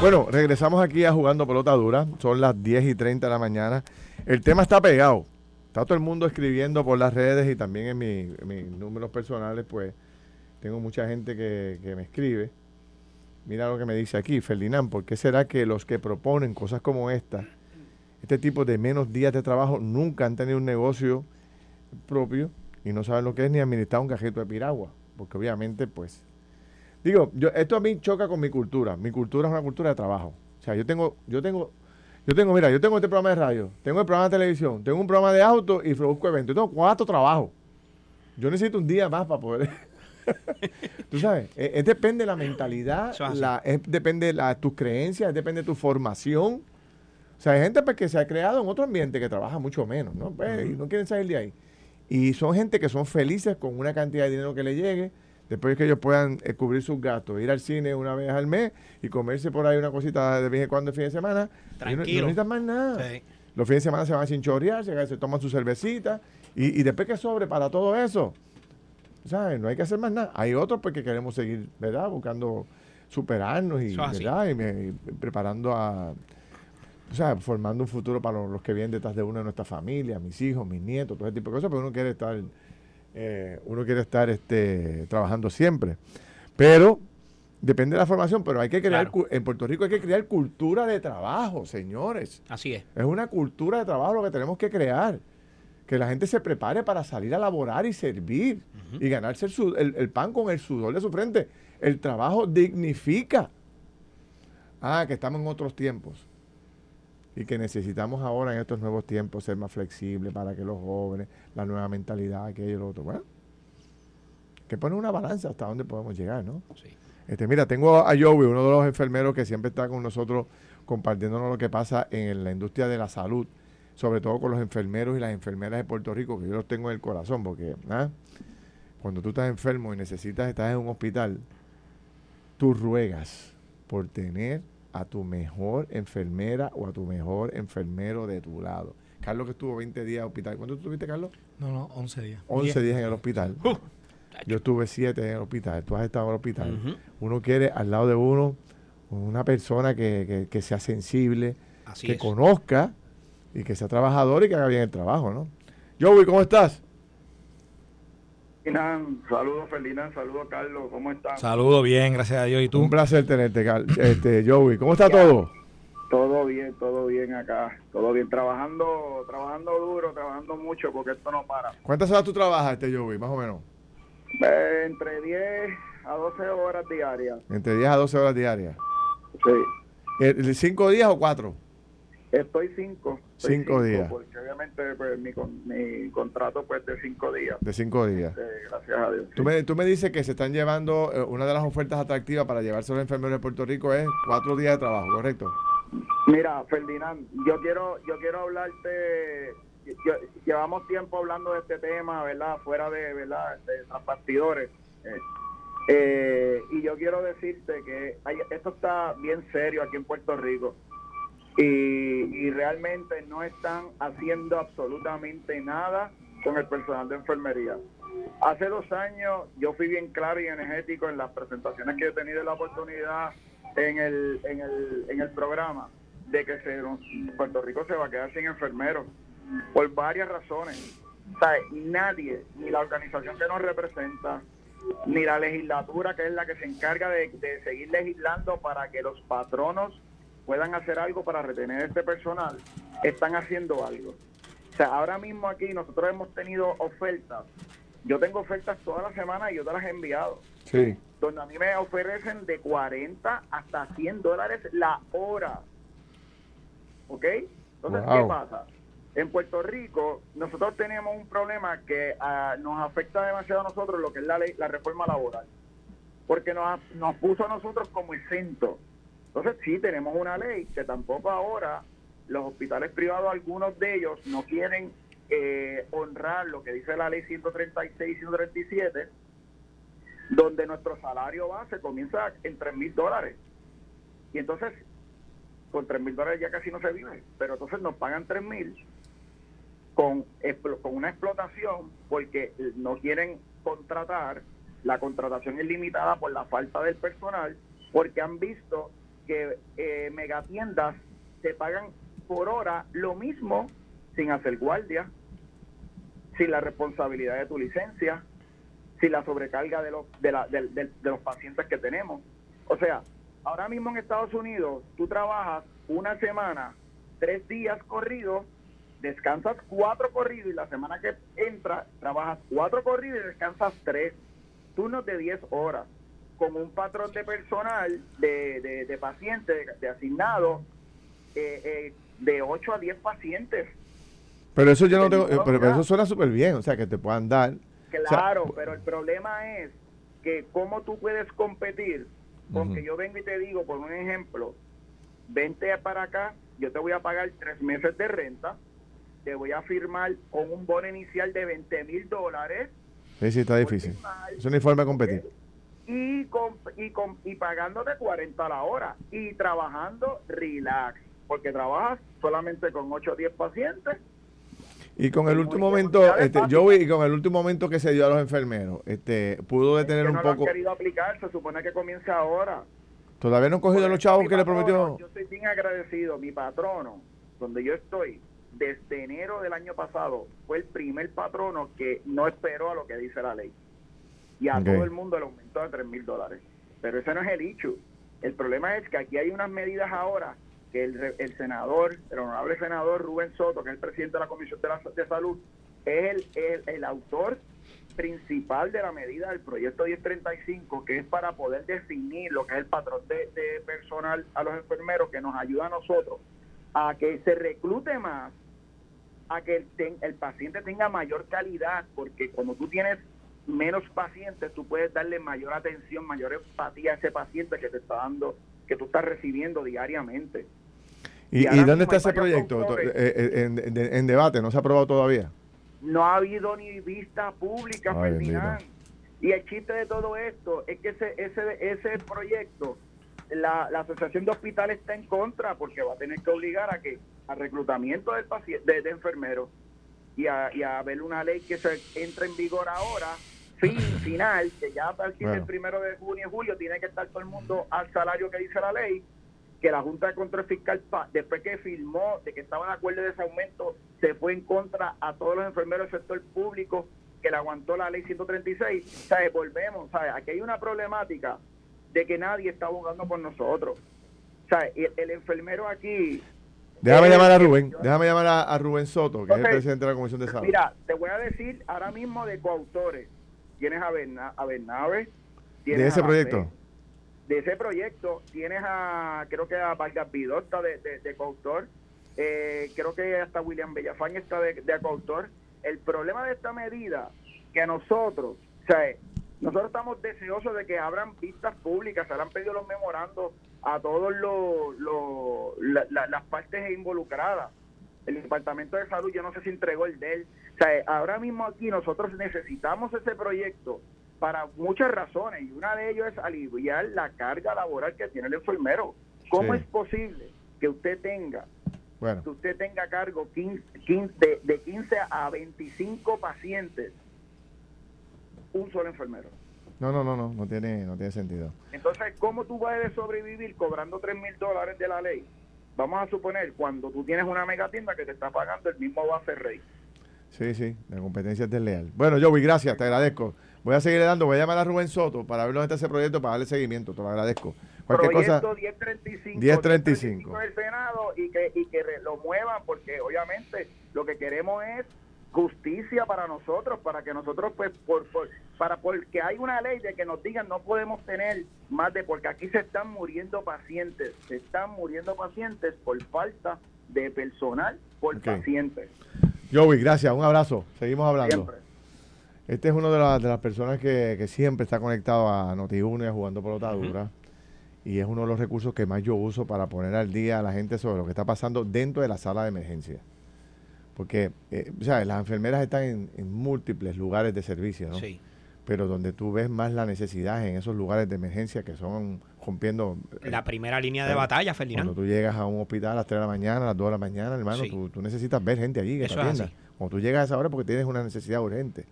Bueno, regresamos aquí a Jugando Pelota Dura. Son las 10 y 30 de la mañana. El tema está pegado. Está todo el mundo escribiendo por las redes y también en, mis números personales, pues tengo mucha gente que, me escribe. Mira lo que me dice aquí, Ferdinand, ¿por qué será que los que proponen cosas como esta, este tipo de menos días de trabajo, nunca han tenido un negocio propio y no saben lo que es ni administrar un cajito de piragua? Porque obviamente, pues, digo, esto a mí choca con mi cultura. Mi cultura es una cultura de trabajo. O sea, yo tengo, yo tengo yo tengo, mira, yo tengo este programa de radio, tengo el programa de televisión, tengo un programa de auto y produzco eventos. Yo tengo cuatro trabajos. Yo necesito un día más para poder. [laughs] Tú sabes, es, depende de la mentalidad, la, depende de la, tus creencias, depende de tu formación. O sea, hay gente pues, que se ha creado en otro ambiente que trabaja mucho menos, ¿no? Pues, y no quieren salir de ahí. Y son gente que son felices con una cantidad de dinero que le llegue después que ellos puedan eh, cubrir sus gastos, ir al cine una vez al mes y comerse por ahí una cosita de vez en cuando el fin de semana. Tranquilo. No, necesitan más nada. Los fines de semana se van a chinchorrear, se, se toman su cervecita y, después que sobre para todo eso, ¿sabes? No hay que hacer más nada. Hay otros porque pues, queremos seguir, ¿verdad? Buscando superarnos y, ¿verdad? Y, preparando a... O sea, formando un futuro para los, los que vienen detrás de una de nuestras familias, mis hijos, mis nietos, todo ese tipo de cosas, pero uno quiere estar eh, uno quiere estar este, trabajando siempre. Pero depende de la formación, pero hay que crear, en Puerto Rico hay que crear cultura de trabajo, señores. Así es. Es una cultura de trabajo lo que tenemos que crear. Que la gente se prepare para salir a laborar y servir y ganarse el, el, pan con el sudor de su frente. El trabajo dignifica. Ah, que estamos en otros tiempos y que necesitamos ahora en estos nuevos tiempos ser más flexibles para que los jóvenes, la nueva mentalidad, aquello y lo otro. Bueno, que pone una balanza hasta dónde podemos llegar, ¿no? Sí. Este, mira, tengo a Joey, uno de los enfermeros que siempre está con nosotros compartiéndonos lo que pasa en la industria de la salud, sobre todo con los enfermeros y las enfermeras de Puerto Rico, que yo los tengo en el corazón, porque ¿ah? cuando tú estás enfermo y necesitas estar en un hospital, tú ruegas por tener a tu mejor enfermera o a tu mejor enfermero de tu lado. Carlos que estuvo 20 días en el hospital. ¿Cuánto estuviste, Carlos? No, no, 11 días. 11 días en el hospital. Uh. Yo estuve 7 en el hospital. Tú has estado en el hospital. Uno quiere al lado de uno una persona que, sea sensible, que conozca y que sea trabajador y que haga bien el trabajo, ¿no? Joey, ¿cómo estás? Saludos Ferdinand, saludos Carlos, ¿cómo estás? Saludos bien, gracias a Dios. ¿Y tú? Un placer tenerte, este, Joey. ¿Cómo está todo? Todo bien, todo bien acá, todo bien, trabajando, trabajando duro, trabajando mucho porque esto no para. ¿Cuántas horas tú trabajas, este Joey, más o menos? Eh, entre 10 a 12 horas diarias. Entre 10 a 12 horas diarias. Sí. ¿Cinco días o cuatro? Estoy cinco. cinco, días. Porque obviamente pues, mi, mi contrato pues de cinco días. De cinco días. Este, gracias a Dios. Tú, me, tú me dices que se están llevando, eh, una de las ofertas atractivas para llevarse a los enfermeros de Puerto Rico es cuatro días de trabajo, ¿correcto? Mira, Ferdinand, yo quiero, yo quiero hablarte. llevamos tiempo hablando de este tema, ¿verdad? Fuera de, ¿verdad? De los bastidores. Eh, eh, y yo quiero decirte que esto está bien serio aquí en Puerto Rico. Y, y realmente no están haciendo absolutamente nada con el personal de enfermería. Hace dos años yo fui bien claro y energético en las presentaciones que he tenido la oportunidad en el, en el, en el programa de que se, Puerto Rico se va a quedar sin enfermeros por varias razones. O nadie, ni la organización que nos representa, ni la legislatura que es la que se encarga de, de seguir legislando para que los patronos puedan hacer algo para retener este personal, están haciendo algo. O sea, ahora mismo aquí nosotros hemos tenido ofertas. Yo tengo ofertas toda la semana y yo te las he enviado. Sí. Donde a mí me ofrecen de 40 hasta 100 dólares la hora. ¿Ok? Entonces, ¿qué pasa? En Puerto Rico, nosotros tenemos un problema que ah, nos afecta demasiado a nosotros, lo que es la ley, la reforma laboral. Porque nos, nos puso a nosotros como exento. Entonces, sí, tenemos una ley que tampoco ahora los hospitales privados, algunos de ellos, no quieren eh, honrar lo que dice la ley 136 y 137, donde nuestro salario base comienza en 3 mil dólares. Y entonces, con 3 mil dólares ya casi no se vive, pero entonces nos pagan 3 mil con, con una explotación porque no quieren contratar, la contratación es limitada por la falta del personal, porque han visto que eh, megatiendas se pagan por hora lo mismo sin hacer guardia, sin la responsabilidad de tu licencia, sin la sobrecarga de los, de, la, de, los pacientes que tenemos. O sea, ahora mismo en Estados Unidos tú trabajas una semana, tres días corridos, descansas cuatro corridos y la semana que entra trabajas cuatro corridos y descansas tres turnos de diez horas con un patrón de personal, de, de, pacientes, de, asignados, eh, eh, de 8 a 10 pacientes. Pero eso yo no tengo, eh, pero, eso suena súper bien, o sea, que te puedan dar. Claro, pero el problema es que cómo tú puedes competir, porque yo vengo y te digo, por un ejemplo, vente para acá, yo te voy a pagar tres meses de renta, te voy a firmar con un bono inicial de 20 mil dólares. Sí, sí, está difícil. Es una forma de competir. Y, con, y, con, y pagándote 40 a la hora y trabajando relax porque trabajas solamente con 8 o 10 pacientes. Y con el último momento, este, yo vi con el último momento que se dio a los enfermeros, este, pudo detener un poco. No querido aplicar, se supone que comienza ahora. Todavía no han cogido los chavos que le prometió. Yo estoy bien agradecido, mi patrono, donde yo estoy, desde enero del año pasado, fue el primer patrono que no esperó a lo que dice la ley. Y a todo el mundo le aumentó a 3 mil dólares. Pero ese no es el hecho. El problema es que aquí hay unas medidas ahora que el, senador, el honorable senador Rubén Soto, que es el presidente de la Comisión de, la, de Salud, es el, el, autor principal de la medida del proyecto 1035, que es para poder definir lo que es el patrón de, personal a los enfermeros, que nos ayuda a nosotros a que se reclute más, a que el, el paciente tenga mayor calidad, porque cuando tú tienes menos pacientes, tú puedes darle mayor atención, mayor empatía a ese paciente que te está dando que tú estás recibiendo diariamente. ¿Y, dónde está ese proyecto? Eh, eh, en, debate? ¿No se ha aprobado todavía? No ha habido ni vista pública, Ferdinand. Y el chiste de todo esto es que ese, ese, ese proyecto, la, Asociación de Hospitales está en contra porque va a tener que obligar a que al reclutamiento del paciente, de, enfermeros y a, y a ver una ley que se entre en vigor ahora fin [laughs] final, que ya a partir del primero de junio y julio tiene que estar todo el mundo al salario que dice la ley, que la Junta de Control Fiscal, después que firmó de que estaba de acuerdo de ese aumento, se fue en contra a todos los enfermeros del sector público que le aguantó la ley 136. O volvemos, ¿sabes? aquí hay una problemática de que nadie está abogando por nosotros. Sea, el, enfermero aquí Déjame llamar a Rubén, déjame llamar a, Rubén Soto, que es el presidente de la Comisión de Salud. Mira, te voy a decir ahora mismo de coautores tienes a, Berna, a Bernabe. ¿De ese proyecto? de ese proyecto tienes a, creo que a Vargas Vidorta de, de, coautor, eh, creo que hasta William Bellafán está de, de coautor. El problema de esta medida, que a nosotros, o sea, Nosotros estamos deseosos de que abran vistas públicas, se le han pedido los memorandos a todas las partes involucradas. El Departamento de Salud, yo no sé si entregó el de él. O sea, ahora mismo aquí nosotros necesitamos ese proyecto para muchas razones y una de ellas es aliviar la carga laboral que tiene el enfermero. ¿Cómo es posible que usted tenga bueno. que usted tenga cargo 15, de, de 15 a 25 pacientes un solo enfermero. No, no, no, no, no tiene, no tiene sentido. Entonces, ¿cómo tú vas a sobrevivir cobrando 3 mil dólares de la ley? Vamos a suponer, cuando tú tienes una mega tienda que te está pagando el mismo base rey. Sí, sí, la competencia es desleal. Bueno, Joey, gracias, te agradezco. Voy a seguir dando, voy a llamar a Rubén Soto para ver dónde está ese proyecto, para darle seguimiento, te lo agradezco. Cualquier proyecto cosa, 1035, 1035. del Senado y que, y que lo muevan, porque obviamente lo que queremos es justicia para nosotros, para que nosotros, pues, por, para porque hay una ley de que nos digan no podemos tener más de, porque aquí se están muriendo pacientes, se están muriendo pacientes por falta de personal por pacientes. Joey, gracias, un abrazo, seguimos hablando. Este es uno de, las, de las personas que, siempre está conectado a Noti1 y a Jugando por Dura. Y es uno de los recursos que más yo uso para poner al día a la gente sobre lo que está pasando dentro de la sala de emergencia. Porque, eh, las enfermeras están en, múltiples lugares de servicio, ¿no? Sí. Pero donde tú ves más la necesidad en esos lugares de emergencia que son rompiendo... Eh, la primera línea de batalla, Ferdinand. Cuando tú llegas a un hospital a las 3 de la mañana, a las 2 de la mañana, hermano, tú, necesitas ver gente allí que te atienda. Cuando tú llegas a esa hora porque tienes una necesidad urgente.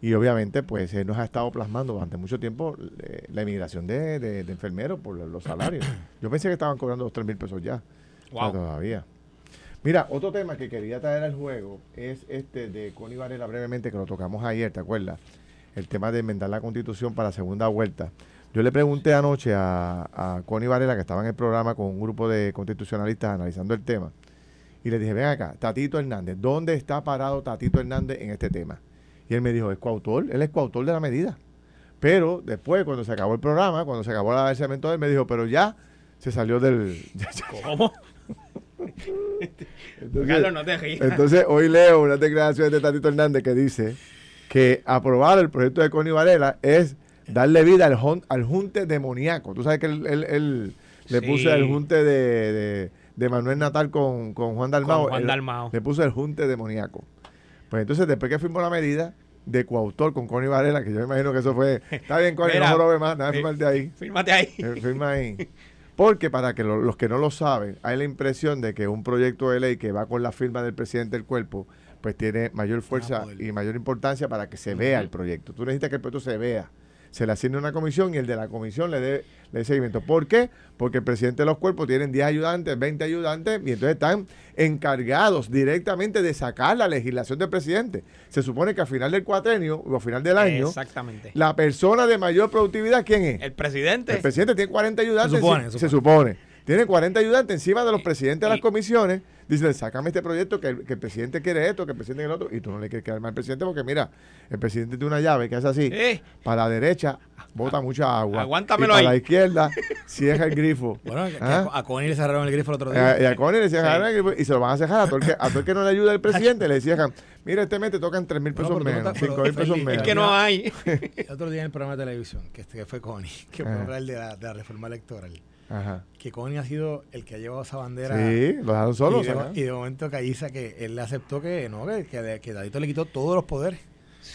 Y obviamente, pues, él nos ha estado plasmando durante mucho tiempo eh, la emigración de, de, enfermeros por los salarios. [coughs] Yo pensé que estaban cobrando los 3 mil pesos ya. Wow. todavía. Mira, otro tema que quería traer al juego es este de Connie Varela brevemente, que lo tocamos ayer, ¿te acuerdas? El tema de enmendar la constitución para la segunda vuelta. Yo le pregunté anoche a, a Connie Varela, que estaba en el programa con un grupo de constitucionalistas analizando el tema, y le dije, ven acá, Tatito Hernández, ¿dónde está parado Tatito Hernández en este tema? Y él me dijo, es coautor, él es coautor de la medida. Pero después, cuando se acabó el programa, cuando se acabó la cemento, él me dijo, pero ya se salió del... [laughs] ¿Cómo? [laughs] entonces, entonces, hoy leo una declaración de Tatito Hernández que dice que aprobar el proyecto de Connie Varela es darle vida al, al junte demoníaco. Tú sabes que él, le puso el junte de, Manuel Natal con, Juan Dalmao. le puso el junte demoníaco. Pues entonces, después que firmó la medida de coautor con Connie Varela, que yo me imagino que eso fue. [laughs] Está bien, Connie, no lo ve más, nada, firmarte ahí. Fírmate ahí. Eh, firma ahí. Porque para que los que no lo saben, hay la impresión de que un proyecto de ley que va con la firma del presidente del cuerpo, pues tiene mayor fuerza y mayor importancia para que se vea el proyecto. Tú necesitas que el proyecto se vea se le asigne una comisión y el de la comisión le dé, le seguimiento. ¿Por qué? Porque el presidente de los cuerpos tienen 10 ayudantes, 20 ayudantes y entonces están encargados directamente de sacar la legislación del presidente. Se supone que al final del cuatrenio o al final del año, Exactamente. la persona de mayor productividad, ¿quién es? El presidente. El presidente tiene 40 ayudantes. Se supone. Tiene 40 ayudantes encima de los presidentes de las comisiones dice, sácame este proyecto que el, presidente quiere esto, que el presidente quiere el otro, y tú no le quieres quedar mal al presidente porque mira, el presidente tiene una llave que es así, para la derecha bota mucha agua. Aguántamelo y para la izquierda [laughs] cierra el grifo. Bueno, ¿Ah? a Connie le cerraron el grifo el otro día. Eh, y a Connie le cerraron el grifo y se lo van a cerrar a todo el que, a todo el que no le ayuda el [laughs] presidente, le decían, mira, este mes te tocan 3 mil pesos menos, 5 mil pesos menos. Es que no hay. El otro día en el programa de televisión, que, este, que fue Connie, que fue hablar de la, de la reforma electoral que Connie ha sido el que ha llevado esa bandera. Sí, lo dejaron solos. Y, de, momento Caiza que él le aceptó que no, que, que, que Dadito le quitó todos los poderes.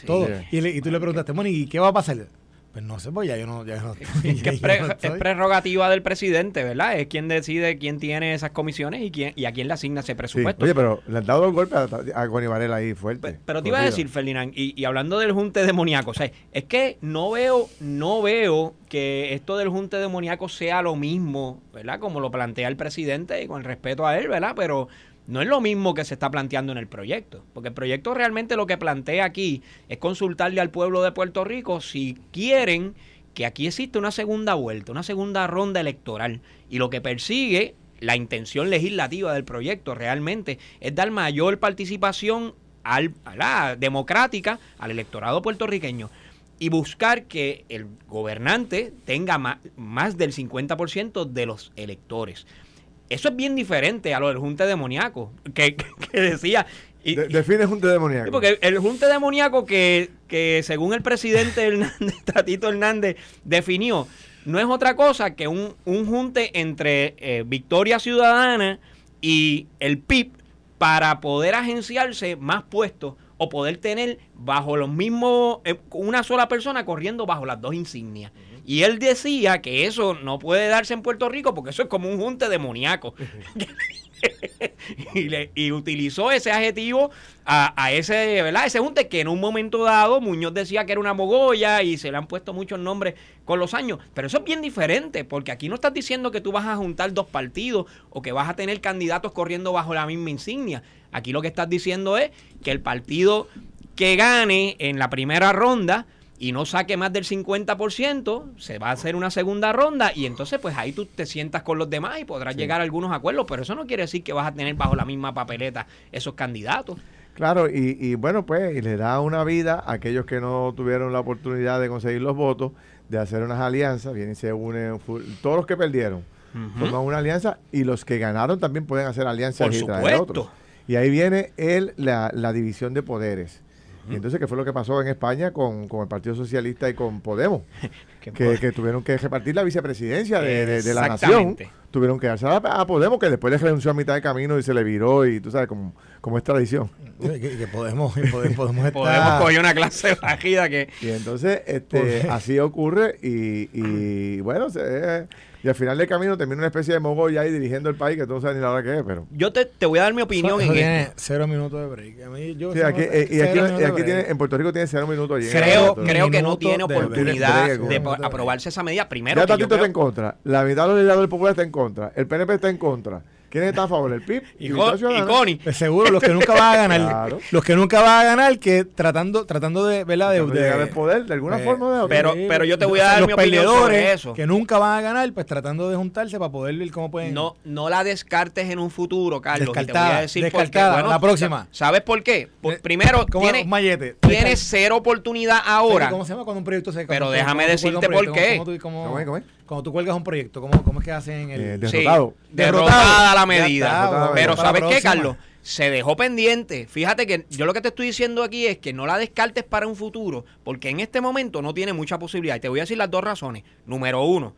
todo. Y, y, tú le preguntaste, Moni, ¿y qué va a pasar? Pues no sé, pues ya yo no. Ya no [laughs] es, que es, prerrogativa del presidente, ¿verdad? Es quien decide quién tiene esas comisiones y quién y a quién le asigna ese presupuesto. Oye, pero le han dado el golpe a, a Varela ahí fuerte. Pero, te iba a decir, Ferdinand, y, y, hablando del junte demoníaco, o sea, es que no veo, no veo que esto del junte demoníaco sea lo mismo, ¿verdad? Como lo plantea el presidente, y con respeto a él, ¿verdad? Pero no es lo mismo que se está planteando en el proyecto, porque el proyecto realmente lo que plantea aquí es consultarle al pueblo de Puerto Rico si quieren que aquí existe una segunda vuelta, una segunda ronda electoral, y lo que persigue la intención legislativa del proyecto realmente es dar mayor participación al, a la democrática al electorado puertorriqueño y buscar que el gobernante tenga más, más del 50% de los electores. Eso es bien diferente a lo del junte demoníaco, que, que, decía, define junte demoníaco. porque el, junte demoníaco que, que según el presidente Hernández, [laughs] Tatito Hernández, definió, no es otra cosa que un, un junte entre eh, Victoria Ciudadana y el PIB para poder agenciarse más puestos o poder tener bajo los mismos, eh, una sola persona corriendo bajo las dos insignias. Y él decía que eso no puede darse en Puerto Rico porque eso es como un junte demoníaco. [laughs] y, y, utilizó ese adjetivo a, ese, ¿verdad? Ese junte que en un momento dado Muñoz decía que era una mogolla y se le han puesto muchos nombres con los años. Pero eso es bien diferente, porque aquí no estás diciendo que tú vas a juntar dos partidos o que vas a tener candidatos corriendo bajo la misma insignia. Aquí lo que estás diciendo es que el partido que gane en la primera ronda y no saque más del 50%, se va a hacer una segunda ronda y entonces pues ahí tú te sientas con los demás y podrás llegar a algunos acuerdos, pero eso no quiere decir que vas a tener bajo la misma papeleta esos candidatos. Claro, y, y bueno, pues y le da una vida a aquellos que no tuvieron la oportunidad de conseguir los votos, de hacer unas alianzas, vienen y se unen, todos los que perdieron, forman una alianza y los que ganaron también pueden hacer alianzas Por y traer otros. Y ahí viene el, la, la división de poderes y entonces, ¿qué fue lo que pasó en España con, el Partido Socialista y con Podemos? [laughs] que, tuvieron que repartir la vicepresidencia de, la nación. Tuvieron que darse a, Podemos, que después le renunció a mitad de camino y se le viró, y tú sabes, como, como es tradición. que, podemos, podemos, [laughs] podemos, estar... podemos coger una clase bajida que... Y entonces, este, así ocurre, y, y [clears throat] bueno, se, y al final del camino termina una especie de mogolla ahí dirigiendo el país que tú no ni la hora que es, pero... Yo te, te voy a dar mi opinión en tiene cero minutos de break. A mí, yo sí, aquí, eh, y aquí, tiene, en Puerto Rico tiene cero minutos allí. Creo, creo que no tiene oportunidad de, aprobarse esa medida. Primero Ya Tatito está en contra. La mitad de los legisladores populares está en contra. El PNP está en contra. ¿Quién está a favor? ¿El PIB? Y, y Connie. Pues seguro, los que nunca van a ganar. Los que nunca van a ganar, que tratando tratando de, ¿verdad? De, de, llegar al poder de alguna pues, forma o de otra. Pero, pero yo te voy a dar mi opinión sobre eso. que nunca van a ganar, pues tratando de juntarse para poder ver cómo pueden... No, no la descartes en un futuro, Carlos. Descartada, te voy a decir descartada, la próxima. ¿Sabes por qué? primero, tiene, tiene cero oportunidad ahora. ¿Cómo se llama cuando un proyecto se... Pero déjame decirte por qué. ¿Cómo, cómo, cuando tú cuelgas un proyecto, ¿cómo, cómo es que hacen el... Eh, derrotado. derrotada la medida. Pero ¿sabes qué, Carlos? Se dejó pendiente. Fíjate que yo lo que te estoy diciendo aquí es que no la descartes para un futuro, porque en este momento no tiene mucha posibilidad. Y te voy a decir las dos razones. Número uno,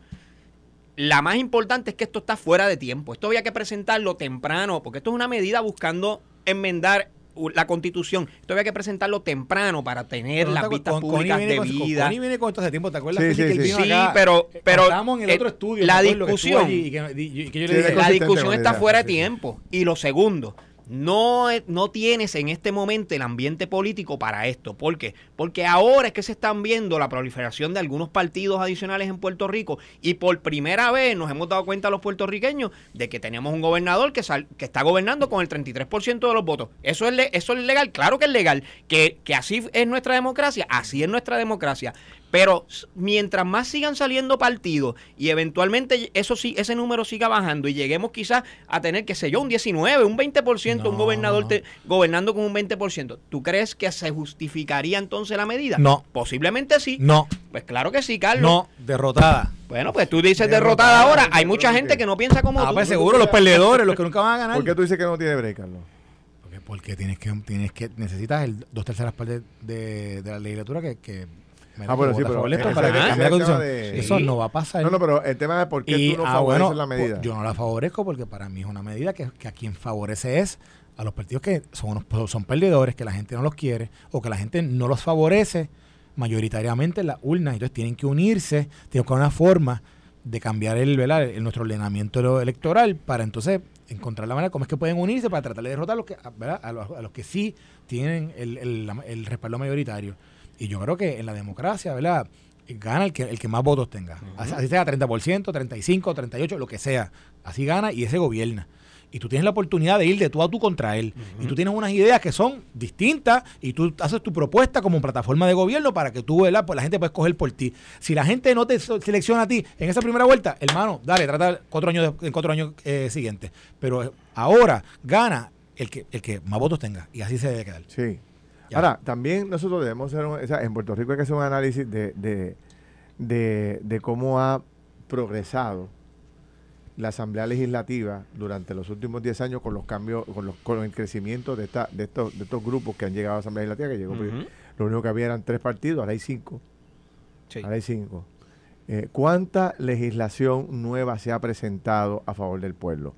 la más importante es que esto está fuera de tiempo. Esto había que presentarlo temprano, porque esto es una medida buscando enmendar la constitución. Esto había que presentarlo temprano para tener las vistas públicas debidas. Connie viene con esto hace tiempo, ¿te acuerdas? Sí, sí, sí. sí pero, pero en el otro estudio. La discusión, la discusión está fuera de tiempo. Y lo segundo, no, no tienes en este momento el ambiente político para esto. ¿Por qué? Porque ahora es que se están viendo la proliferación de algunos partidos adicionales en Puerto Rico y por primera vez nos hemos dado cuenta los puertorriqueños de que tenemos un gobernador que, que está gobernando con el 33% de los votos. ¿Eso es, ¿Eso es legal? Claro que es legal. Que, que así es nuestra democracia, así es nuestra democracia. Pero mientras más sigan saliendo partidos y eventualmente eso sí, ese número siga bajando y lleguemos quizás a tener, qué sé yo, un 19, un 20%, un gobernador gobernando con un 20%, ¿tú crees que se justificaría entonces la medida? No. Posiblemente sí. No. Pues claro que sí, Carlos. No, derrotada. Bueno, pues tú dices derrotada, ahora. Hay mucha gente que no piensa como ah, Pues seguro, los perdedores, los que nunca van a ganar. ¿Por qué tú dices que no tiene break, Carlos? Porque, porque tienes que, tienes que, necesitas el dos terceras partes de, la legislatura que ah, bueno, sí, pero Eso no va a pasar. No, no, pero el tema es por qué tú no ah, favoreces la medida. Yo no la favorezco porque para mí es una medida que, a quien favorece es a los partidos que son, son perdedores, que la gente no los quiere o que la gente no los favorece mayoritariamente en las urnas. Entonces tienen que unirse, tienen que una forma de cambiar el, el, nuestro ordenamiento electoral para entonces encontrar la manera cómo es que pueden unirse para tratar de derrotar a los que, A, los, que sí tienen el, el respaldo mayoritario. Y yo creo que en la democracia, ¿verdad? Gana el que, el que más votos tenga. Así sea 30%, 35, 38, lo que sea. Así gana y ese gobierna. Y tú tienes la oportunidad de ir de tú a tú contra él. Y tú tienes unas ideas que son distintas y tú haces tu propuesta como plataforma de gobierno para que tú, ¿verdad? Pues la gente pueda escoger por ti. Si la gente no te selecciona a ti en esa primera vuelta, hermano, dale, trata cuatro años en cuatro años eh, siguientes. Pero ahora gana el que, el que más votos tenga. Y así se debe quedar. Sí. Ahora, también nosotros debemos hacer, un, en Puerto Rico hay que hacer un análisis de, de, de, cómo ha progresado la Asamblea Legislativa durante los últimos 10 años con los cambios, con, los, con el crecimiento de, esta, de, estos, de estos grupos que han llegado a la Asamblea Legislativa, que llegó, lo único que había eran tres partidos, ahora hay cinco. Ahora hay cinco. Eh, ¿Cuánta legislación nueva se ha presentado a favor del pueblo?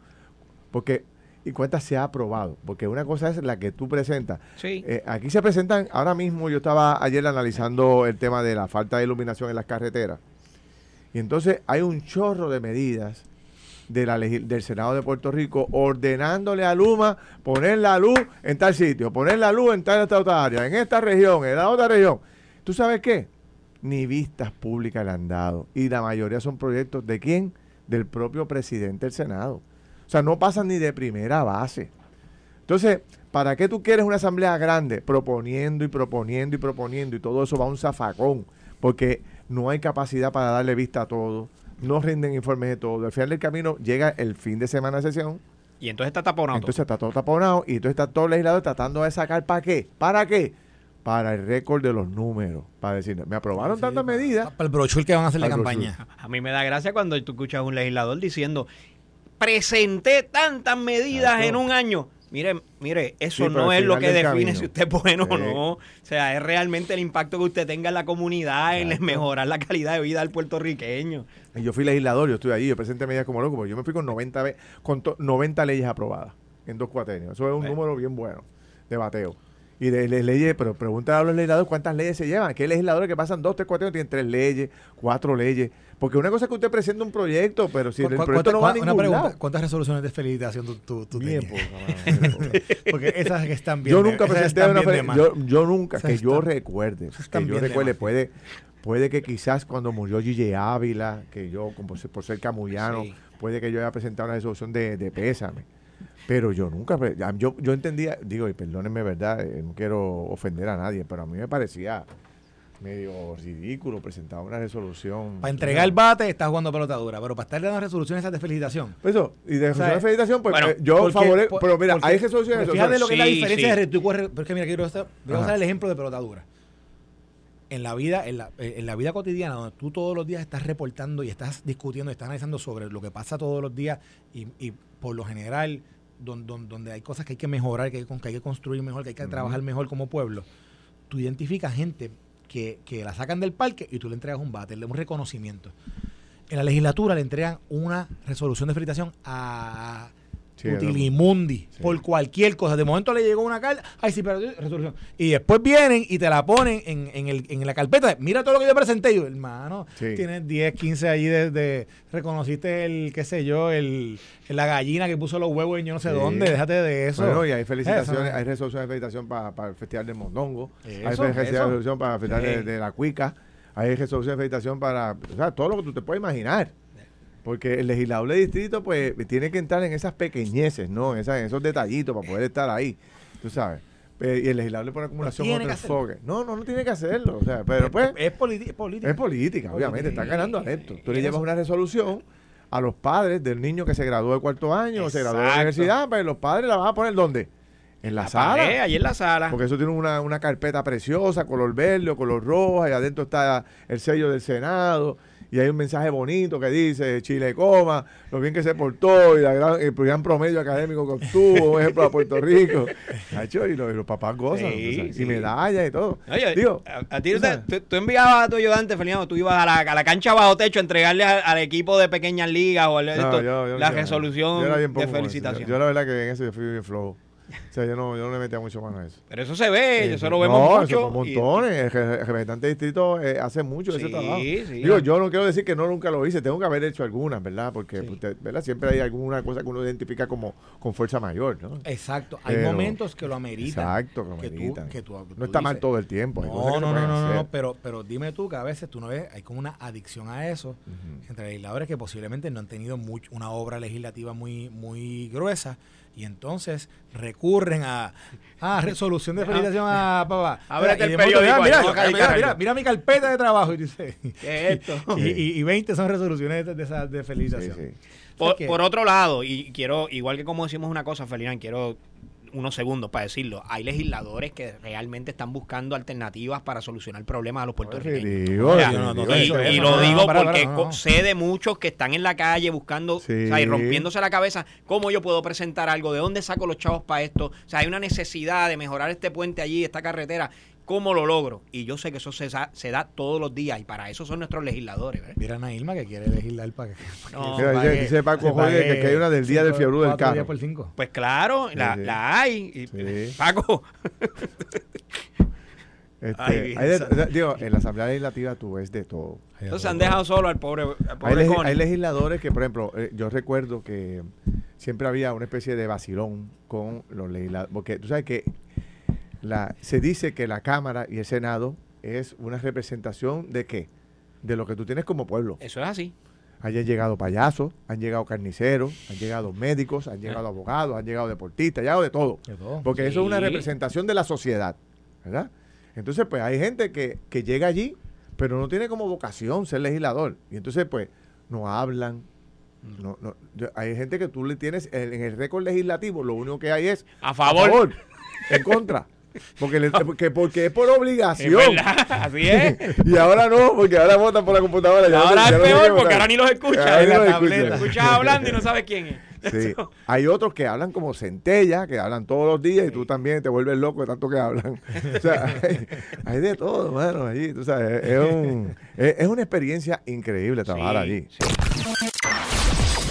Porque y cuántas se ha aprobado. Porque una cosa es la que tú presentas. Eh, aquí se presentan, ahora mismo yo estaba ayer analizando el tema de la falta de iluminación en las carreteras. Y entonces hay un chorro de medidas de la del Senado de Puerto Rico ordenándole a Luma poner la luz en tal sitio, poner la luz en tal esta otra área, en esta región, en la otra región. ¿Tú sabes qué? Ni vistas públicas le han dado. Y la mayoría son proyectos de quién? Del propio presidente del Senado. O sea, no pasan ni de primera base. Entonces, ¿para qué tú quieres una asamblea grande? Proponiendo y proponiendo y proponiendo y todo eso va a un zafacón, porque no hay capacidad para darle vista a todo, no rinden informes de todo. Al final del camino llega el fin de semana de sesión. Y entonces está taponado. Entonces está todo taponado y entonces está todo el legislador tratando de sacar para qué. ¿Para qué? Para el récord de los números. Para decir, me aprobaron tantas medidas. Para el brochure que van a hacer la campaña. A mí me da gracia cuando tú escuchas a un legislador diciendo, presenté tantas medidas en un año. Mire, mire, eso no es lo que define si usted es bueno o no. O sea, es realmente el impacto que usted tenga en la comunidad, en mejorar la calidad de vida del puertorriqueño. Yo fui legislador, yo estoy ahí, yo presenté medidas como loco, porque yo me fui con 90, con 90 leyes aprobadas en dos cuatrenios. Eso es un número bien bueno de bateo. Y de, leyes, pero pregúntale a los legisladores cuántas leyes se llevan. ¿Qué legisladores que pasan dos, tres, cuatro tienen tres leyes, cuatro leyes? Porque una cosa es que usted presenta un proyecto, pero si el proyecto no va a ningún lado. ¿Cuántas resoluciones de felicitación tú, tú, bien [laughs] Porque esas que están bien. Yo nunca presenté una yo, yo nunca, que yo recuerde, que yo recuerde, puede, puede que quizás cuando murió Gigi Ávila, que yo, por ser camuyano, puede que yo haya presentado una resolución de, de pésame pero yo nunca, yo, yo entendía, digo, y perdónenme, ¿verdad? Eh, no quiero ofender a nadie, pero a mí me parecía medio ridículo presentar una resolución. Para entregar el bate estás jugando pelota dura, pero para estar dando resoluciones de felicitación. Pues eso, y de resolución de felicitación, pues eh, yo favorezco, pero mira, hay resoluciones. Fíjate lo que es la diferencia de tú porque mira, quiero voy a usar el ejemplo de pelota dura. En la vida, en la, eh, en la vida cotidiana, donde tú todos los días estás reportando y estás discutiendo y estás analizando sobre lo que pasa todos los días y, y por lo general donde, hay cosas que hay que mejorar, que hay que, hay que construir mejor, que hay que trabajar mejor como pueblo, tú identificas gente que, la sacan del parque y tú le entregas un bate, un reconocimiento. En la legislatura le entregan una resolución de felicitación a Utilimundi, por cualquier cosa. De momento le llegó una carta, ay, sí, pero resolución. Y después vienen y te la ponen en, en, el, en la carpeta. Mira todo lo que yo presenté. Yo, hermano, tienes 10, 15 ahí desde. reconociste el, qué sé yo, el, la gallina que puso los huevos en yo no sé dónde. Déjate de eso. Bueno, y hay felicitaciones, hay resoluciones de felicitación para, el Festival de Mondongo. hay resolución para el Festival de, de, la Cuica. Hay resolución de felicitación para. O sea, todo lo que tú te puedes imaginar. Porque el legislador de distrito, pues, tiene que entrar en esas pequeñeces, ¿no? En, esos detallitos para poder estar ahí, tú sabes. y el legislador le pone acumulación otro enfoque. No, no, no tiene que hacerlo. O sea, pero pues. Es, política. Es política, obviamente. Está ganando adeptos. Tú le llevas una resolución a los padres del niño que se graduó de cuarto año o se graduó de la universidad, pues los padres la van a poner ¿dónde? En la, sala. ahí en la sala. Porque eso tiene una, una carpeta preciosa, color verde o color rojo, y adentro está el sello del Senado y hay un mensaje bonito que dice Chile coma, lo bien que se portó y la gran, el gran promedio académico que obtuvo, un ejemplo a Puerto Rico. [laughs] y, los, papás gozan, y medallas y todo. Oye, Digo, a, ti tú, enviabas a tu ayudante, Fernando, tú ibas a la, a la, cancha bajo techo a entregarle al, equipo de pequeñas ligas o la resolución de felicitación. Yo, la verdad que en eso yo fui bien flojo. O sea, yo no, yo no le metía mucho mano a eso. Pero eso se ve, eso lo vemos no, mucho. Eso montones. El representante de distrito eh, hace mucho ese trabajo. Digo, yo no quiero decir que no nunca lo hice, tengo que haber hecho algunas, ¿verdad? Porque ¿verdad? siempre hay alguna cosa que uno identifica como con fuerza mayor, ¿no? Exacto. Hay momentos que lo ameritan. Exacto, que lo ameritan. no está mal todo el tiempo. No, no, no, no, no, pero, pero dime tú que a veces tú no ves, hay como una adicción a eso entre legisladores que posiblemente no han tenido mucho, una obra legislativa muy, muy gruesa y entonces recurren a, a resolución de felicitación a papá. Ábrete el periódico. Mira, mira, mira, mira, mi carpeta de trabajo. Y dice, [laughs] ¿qué es esto? [laughs] y, y, 20 son resoluciones de, de, de felicitación. Por, por, otro lado, y quiero, igual que como decimos una cosa, Felina, quiero unos segundos para decirlo. Hay legisladores que realmente están buscando alternativas para solucionar problemas a los puertorriqueños. y, lo digo porque sé de muchos que están en la calle buscando, o sea, y rompiéndose la cabeza, ¿cómo yo puedo presentar algo? ¿De dónde saco los chavos para esto? O sea, hay una necesidad de mejorar este puente allí, esta carretera. ¿Cómo lo logro? Y yo sé que eso se, se, da todos los días y para eso son nuestros legisladores. Mira a que quiere legislar para que. no, dice, Paco que, hay una del día del fiebre del carro. Pues claro, la, la hay. Paco. Este, [laughs] digo, en la Asamblea Legislativa tú ves de todo. Entonces han dejado solo al pobre, hay, legisladores que, por ejemplo, eh, yo recuerdo que siempre había una especie de vacilón con los legisladores. Porque tú sabes que la, se dice que la Cámara y el Senado es una representación de qué? De lo que tú tienes como pueblo. Eso es así. Han llegado payasos, han llegado carniceros, han llegado médicos, han llegado abogados, han llegado deportistas, han llegado de todo. Porque eso es una representación de la sociedad, ¿verdad? Entonces, pues hay gente que, que llega allí, pero no tiene como vocación ser legislador. Y entonces, pues, no hablan, no, no, hay gente que tú le tienes en el récord legislativo, lo único que hay es a favor, en contra. Porque, porque, es por obligación. así es. [laughs] y ahora no, porque ahora votan por la computadora. ahora es peor porque ahora ni los escucha en la tableta. Escuchas hablando y no sabes quién es. [laughs] Sí. Hay otros que hablan como centella, que hablan todos los días y tú también te vuelves loco de tanto que hablan. [laughs] o sea, hay, de todo, bueno, allí. Tú sabes, es, un, es, una experiencia increíble trabajar allí.